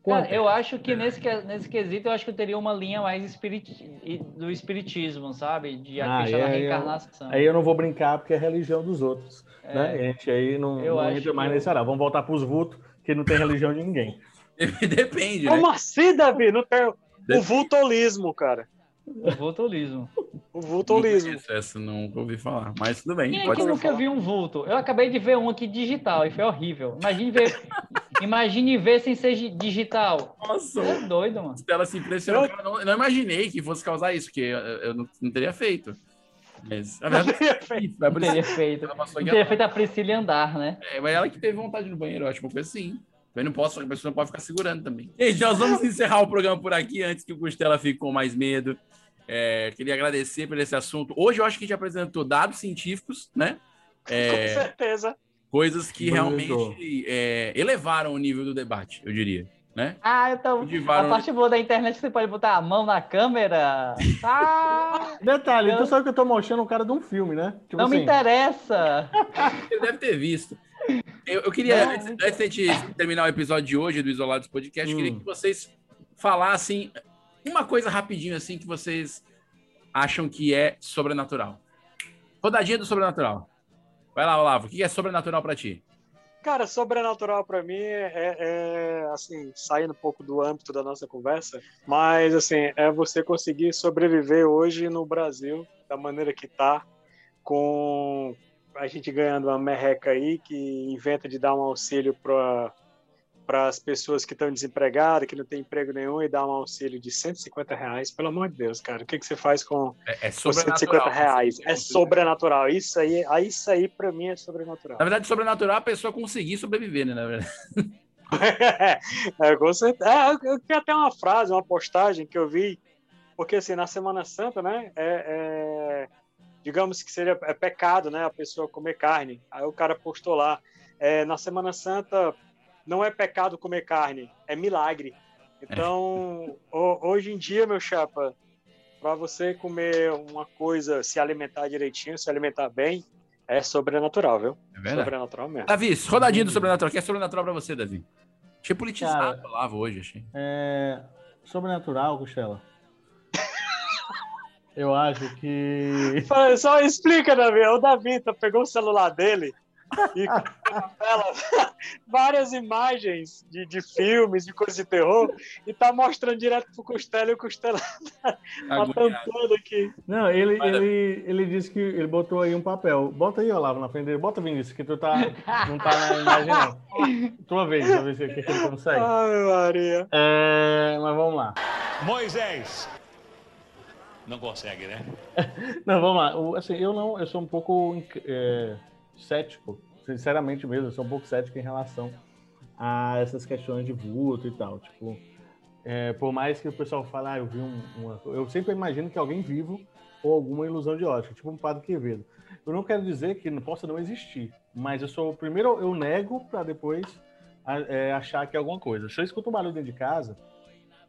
Cara, Quantas? eu acho que nesse, nesse quesito eu acho que eu teria uma linha mais espiriti- do espiritismo, sabe? De Ah, acreditar na aí eu- reencarnação. Aí eu não vou brincar porque é a religião dos outros. É. Né? A gente aí não, Eu não acho entra mais que nesse área. Vamos voltar pros vultos, que não tem religião de ninguém. Depende, né? Como assim, Davi? Não tem o vultolismo, cara. O vulturismo. O Não vultolismo. essa, nunca ouvi falar. Mas tudo bem. Quem é que nunca viu um vulto? Eu acabei de ver um aqui digital e foi horrível. Imagine ver, imagine ver sem ser gi- digital. Nossa, É doido, mano. ela se impressionou. Cara, não, eu não imaginei que fosse causar isso, porque eu, eu não, não teria feito. Mas, na verdade, Não teria feito. ela passou Não aqui, teria feito a Priscila andar, né? É, mas ela que teve vontade no banheiro, eu acho uma coisa assim. Eu não posso, a pessoa não pode ficar segurando também. Gente, nós vamos encerrar o programa por aqui antes que o Costela fique com mais medo. É, queria agradecer por esse assunto. Hoje eu acho que a gente apresentou dados científicos, né? Com É, certeza. coisas que realmente é, elevaram o nível do debate, eu diria. Né? Ah, então. A Divaram- parte boa da internet é que você pode botar a mão na câmera. Ah, Detalhe, Eu- tu sabe que eu tô mostrando o cara de um filme, né? Tipo não me assim, interessa. Ele deve ter visto. Eu, eu queria, Não. antes, antes da gente terminar o episódio de hoje do Isolados Podcast, eu queria Hum. que vocês falassem uma coisa rapidinho assim que vocês acham que é sobrenatural. Rodadinha do sobrenatural. Vai lá, Olavo. O que é sobrenatural pra ti? Cara, sobrenatural pra mim é, é, assim, saindo um pouco do âmbito da nossa conversa, mas assim, é você conseguir sobreviver hoje no Brasil da maneira que tá, com a gente ganhando uma merreca aí que inventa de dar um auxílio para para as pessoas que estão desempregadas, que não tem emprego nenhum, e dar um auxílio de 150 reais. Pelo amor de Deus, cara, o que, que você faz com, É, é com 150 sobrenatural. reais? É sobrenatural. Isso aí, aí, isso aí para mim é sobrenatural. Na verdade, sobrenatural é a pessoa conseguir sobreviver, né? Na verdade. é, com certeza. É, eu, eu tenho até uma frase, uma postagem que eu vi, porque assim, na Semana Santa, né, é, é, digamos que seria é pecado, né, a pessoa comer carne. Aí o cara postou lá, é, na Semana Santa não é pecado comer carne, é milagre. Então, ho- hoje em dia, meu chapa, para você comer uma coisa, se alimentar direitinho, se alimentar bem, é sobrenatural, viu? É verdade. Sobrenatural mesmo. Davi, rodadinha do sobrenatural. O que é sobrenatural pra você, Davi? Achei politizado Cara, a palavra hoje, achei. É... Sobrenatural, Costela. Eu acho que. Só explica, Davi. O Davi tá, pegou o celular dele e várias imagens de, de filmes, de coisas de terror, e tá mostrando direto pro Costela e o Costela tá Agoniado. tampando aqui. Não, ele, Manda. ele, ele disse que ele botou aí um papel. Bota aí, Olavo, na frente dele. Bota, Vinícius, que tu tá, não tá na imagem, não. Tua vez, pra ver se o que que ele consegue. Ai, Maria. É, mas vamos lá. Moisés. Não consegue, né? Não, vamos lá. Assim, eu não, eu sou um pouco é, cético, sinceramente mesmo, eu sou um pouco cético em relação a essas questões de vulto e tal. Tipo, é, por mais que o pessoal fale, ah, eu vi um, uma. Eu sempre imagino que alguém vivo ou alguma ilusão de ótica, tipo um Padre Quevedo. Eu não quero dizer que não possa não existir, mas eu sou. Primeiro eu nego para depois a- é, achar que é alguma coisa. Se eu escuto um barulho dentro de casa,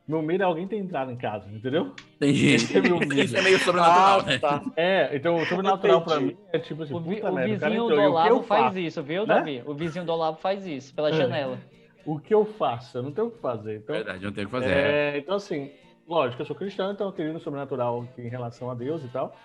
meu medo é alguém ter entrado em casa, entendeu? Entendi. Esse é meu medo. Isso é meio sobrenatural, Ah, né? tá. É, então o sobrenatural pra mim é tipo assim, O, vi- puta o merda, vizinho do Olavo eu faz isso, viu, Né? Davi? O vizinho do Olavo faz isso, pela É. janela. O que eu faço? Eu não tenho o que fazer. Então, Verdade, não tem o que fazer. é, então assim, lógico, eu sou cristão, então eu tenho no sobrenatural aqui em relação a Deus e tal.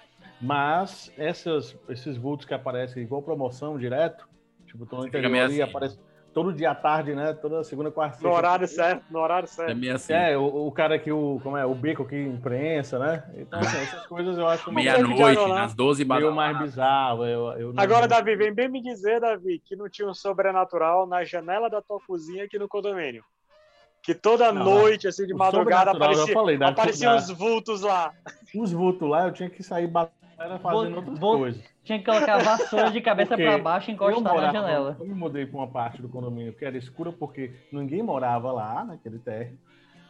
Mas essas, esses vultos que aparecem igual promoção direto, tipo, estão no Fica interior meio ali, assim. aparece todo dia à tarde, né? Toda segunda, quarta, No sexta. horário certo, no horário certo. É meio assim. É, o, o cara que o. Como é? O beco que imprensa, né? Então, assim, essas coisas eu acho Meia-noite, nas 12 meio mais badaladas. bizarro. Eu, eu não- Agora, Davi, vem bem me dizer, Davi, que não tinha um sobrenatural na janela da tua cozinha aqui no condomínio. Que toda Não, noite, assim, de madrugada, aparecia, falei, da- apareciam os vultos lá. Os vultos lá, eu tinha que sair batendo fazendo Vou- outras vou- coisas. Tinha que colocar a vassoura de cabeça pra baixo e encostar eu na morava- janela. Eu me mudei para uma parte do condomínio que era escura porque ninguém morava lá, naquele térreo.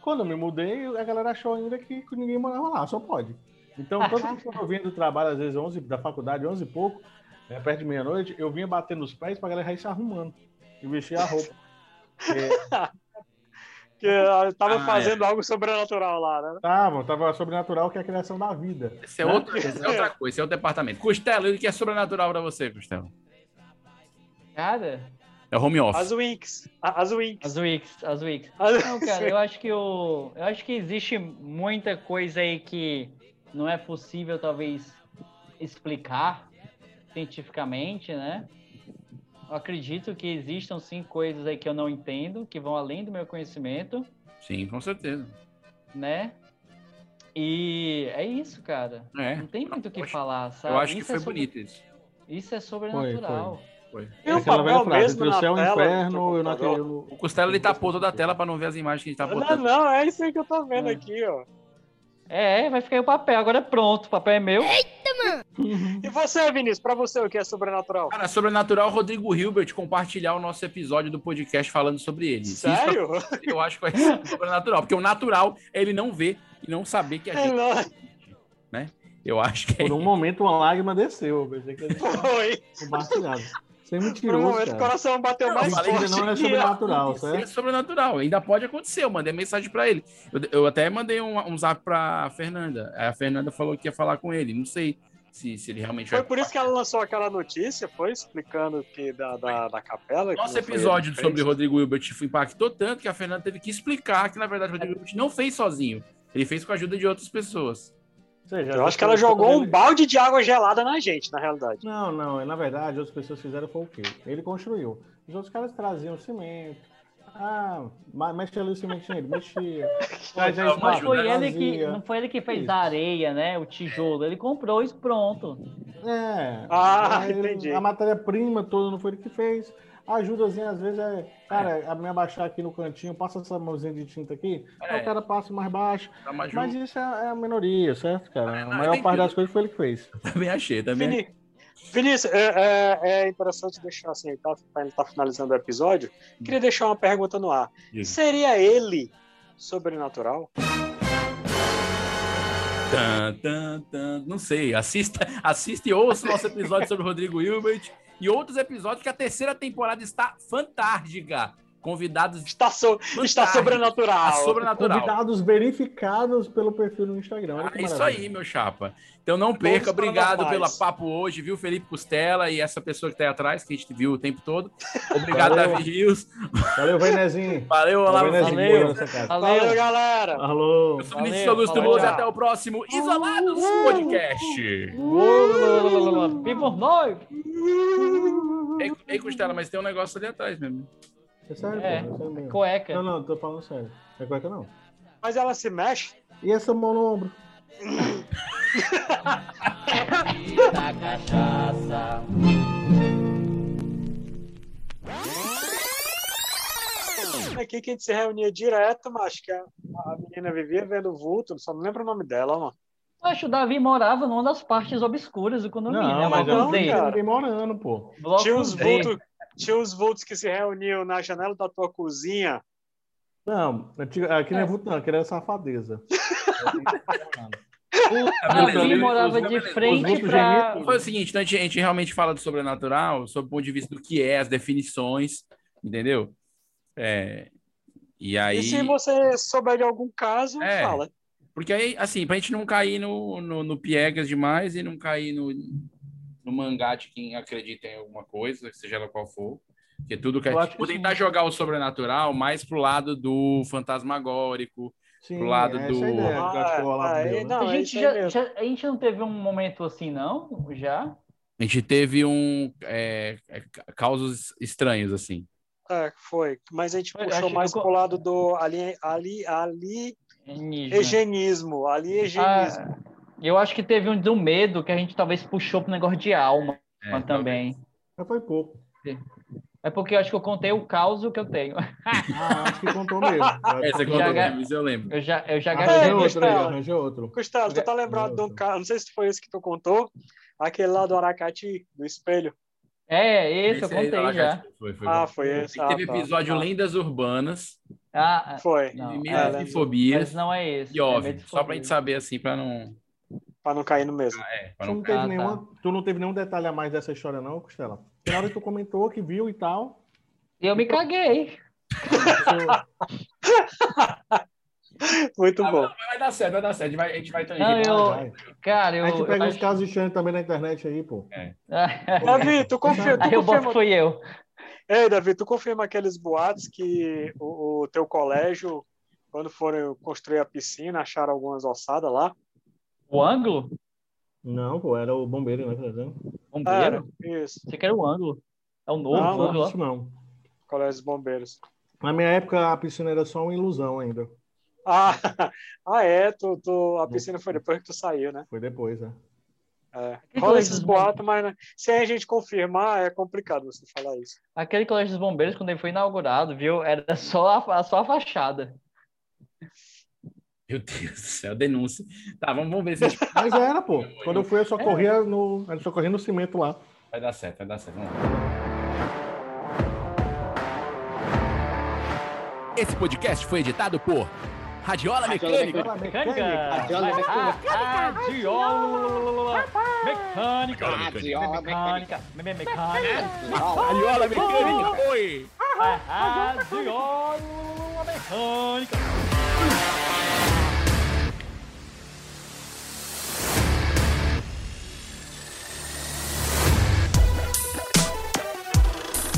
Quando eu me mudei, a galera achou ainda que ninguém morava lá, só pode. Então, todo mundo que eu vinha do trabalho, às vezes 11, da faculdade, 11 e pouco, né, perto de meia-noite, eu vinha batendo os pés pra galera ir se arrumando e vestir a roupa. Que ah, tava Ah, fazendo algo sobrenatural lá, né? Tava, tava sobrenatural, que é a criação da vida. Esse é, né? esse é outra coisa, esse é outro departamento. Costela, o que é sobrenatural pra você, Costela? Cara, É home office. As Winx. As Winx. as Wix, as Wix. As- Não, cara, eu acho que o, eu acho que existe muita coisa aí que não é possível talvez explicar cientificamente, né? Eu acredito que existam sim coisas aí que eu não entendo, que vão além do meu conhecimento, Sim, com certeza. né? E é isso, cara. É. Não tem muito o que Poxa, falar, sabe? Eu acho que Isso foi é sobre- bonito isso. Isso é sobrenatural. Foi. E o Aquela velha papel frase, mesmo na céu o tela inferno, eu não. O Costela ele tapou toda a tela pra não ver as imagens que a gente tá Não, botando. não, é isso aí que eu tô vendo aqui, ó. É, vai ficar aí o papel. Agora é pronto, o papel é meu. E você, Vinícius, pra você o que é sobrenatural? Cara, sobrenatural Rodrigo Hilbert compartilhar o nosso episódio do podcast falando sobre ele. Isso Sério? eu acho que vai ser sobrenatural, porque o natural é ele não ver e não saber que a É, gente, não. né? Eu acho que é Por um momento uma lágrima desceu. Eu pensei que ele Foi. compartilhado. Sem Por um mentiroso, momento o coração bateu mais Mentira forte. não é que sobrenatural, É certo? sobrenatural, ainda pode acontecer. Eu mandei mensagem pra ele. Eu, eu até mandei um, um zap pra Fernanda. Aí A Fernanda falou que ia falar com ele. Não sei se, se ele realmente Foi por isso que ela lançou aquela notícia, foi explicando que da, da, da capela. que Nosso não episódio que sobre. Rodrigo Hilbert impactou tanto que a Fernanda teve que explicar que, na verdade, o Rodrigo Hilbert não fez sozinho. Ele fez com a ajuda de outras pessoas. Seja, Eu as acho que ela jogou um balde de água gelada na gente, na realidade. Não, não. Na verdade, as pessoas fizeram foi o quê? Ele construiu. Os outros caras traziam cimento. Ah, mexe ali o cimentinho, ele mexia. Não, espaço, Mas foi ele trazia. que não foi ele que fez Isso. a areia, né? O tijolo. Ele comprou isso pronto. É. Ah, ele- entendi. A matéria-prima toda não foi ele que fez. A ajudazinha, às vezes, é. Cara, a me abaixar aqui no cantinho, passa essa mãozinha de tinta aqui, aí É. o cara passa mais baixo. Tá mais Mas junto. isso é, é a minoria, certo, cara? A não, maior entendi. parte das coisas foi ele que fez. Também achei, também. Vini- Vinícius, é, é- é interessante deixar assim, tá, ele tá finalizando o episódio. Queria deixar uma pergunta no ar. Seria ele sobrenatural? Tan, tan, tan. Não sei. Assista, assista e ouça o nosso episódio sobre o Rodrigo Hilbert e outros episódios que a terceira temporada está fantástica. Convidados Está, so- está sobrenatural. Está sobrenatural. Convidados verificados pelo perfil no Instagram. É isso aí, meu chapa. Então não perca, Todos obrigado pela paranormais. papo hoje, viu, Felipe Costela e essa pessoa que tá aí atrás, que a gente viu o tempo todo. Obrigado, Valeu. Davi Rios. Valeu, Venezinho. Valeu, olá, Valeu, valeu. Valeu, Valeu. galera. Alô. Eu sou o Vinícius Augusto e até o próximo Isolados Podcast. Viva o nós! Ei, Costela, mas tem um negócio ali atrás mesmo. É sério, É, pô. É cueca. Não, não, tô falando sério. É cueca não. Mas ela se mexe? E essa mão no ombro? Da cachaça. Aqui que a gente se reunia direto, mas acho que a, menina vivia vendo vulto, só não lembro o nome dela, mano. Acho que o Davi morava numa das partes obscuras do condomínio, Não, né? mas eu não ninguém morando, pô. Bloco Tinha uns vultos, tinha uns vultos que se reuniam na janela da tua cozinha. Não, aqui não é vulto não, aqui era safadeza. Ah, Davi morava Os- de os frente gemidos. Foi o seguinte, então a gente, a gente realmente fala do sobrenatural, sob o ponto de vista do que é, as definições, entendeu? É, e aí... E se você souber de algum caso, É. fala. Porque aí, assim, pra gente não cair no, no, no piegas demais e não cair no, no mangá de quem acredita em alguma coisa, seja ela qual for. Porque tudo que que vou tentar jogar o sobrenatural mais pro lado do fantasmagórico, Sim, Pro lado do- é a ideia que eu acho que o Olavo Ah, é, né? não, a, é gente aí já, a gente não teve um momento assim, não? Já? A gente teve um é, é, causos estranhos, assim. É, foi. Mas a gente Eu puxou mais eu- pro lado do ali, ali, ali, Alienígena. eugenismo. Aliegenismo. Ah, eu acho que teve um do medo que a gente talvez puxou pro negócio de alma É, também. Mas foi pouco. É porque eu acho que eu contei o caos que eu tenho. Ah, acho que contou mesmo. É, você contou Já- mesmo, eu lembro. Eu já, eu já Arranjou gastei. É, outro aí, arranjou outro. Gustavo, tu tá lembrado de um cara, não sei se foi esse que tu contou, aquele lá do Aracati, do espelho. É, esse eu Esse aí, contei lá, já. Foi, foi, Ah, foi esse. Aí teve Ah, tá. episódio Ah, Lendas Urbanas, Ah, Foi. não, e é, e lembro. fobias. mas não é esse. E é óbvio, de só pra gente saber, assim, pra não... Pra não cair no mesmo. É, Tu não, teve nenhuma, tu não teve nenhum detalhe a mais dessa história, não, Costela? Na hora que tu comentou que viu e tal. E eu me caguei. Muito bom. Vai dar certo, vai dar certo. A gente vai, a gente vai Não, eu, vai. cara, eu. a gente pega eu uns casos estranhos também na internet aí, pô. Davi, tu confirma. Tu Aí eu confirma... fui eu. Ei, Davi, tu confirma aqueles boatos que o, o teu colégio, quando foram construir a piscina, acharam algumas ossadas lá? O ângulo? Não, pô, era o bombeiro, né? que tá? Bombeiro? Isso. Você quer o ângulo? É o novo Não, ângulo, isso não. Colégio dos Bombeiros. Na minha época, a piscina era só uma ilusão ainda. Ah, ah é, tu, tu, a piscina foi depois que tu saiu, né? Foi depois, né? É. Que Rola colégio esses dos boatos, mas né, se a gente confirmar, é complicado você falar isso. Aquele colégio dos bombeiros, quando ele foi inaugurado, viu? Era só a, só a fachada. Meu Deus do céu, denúncia. Tá, vamos, vamos ver se a gente Mas era, pô. Quando eu fui, eu só corria no. Eu só corria no cimento lá. vai dar certo, vai dar certo. Vamos lá. Esse podcast foi editado por Radiola Mecânica. Mecânica! Radiola Radiola Mecânica! Radiola Mecânica! Me- Mecânica! Radiola Mecânica, oi! Radiola Mecânica!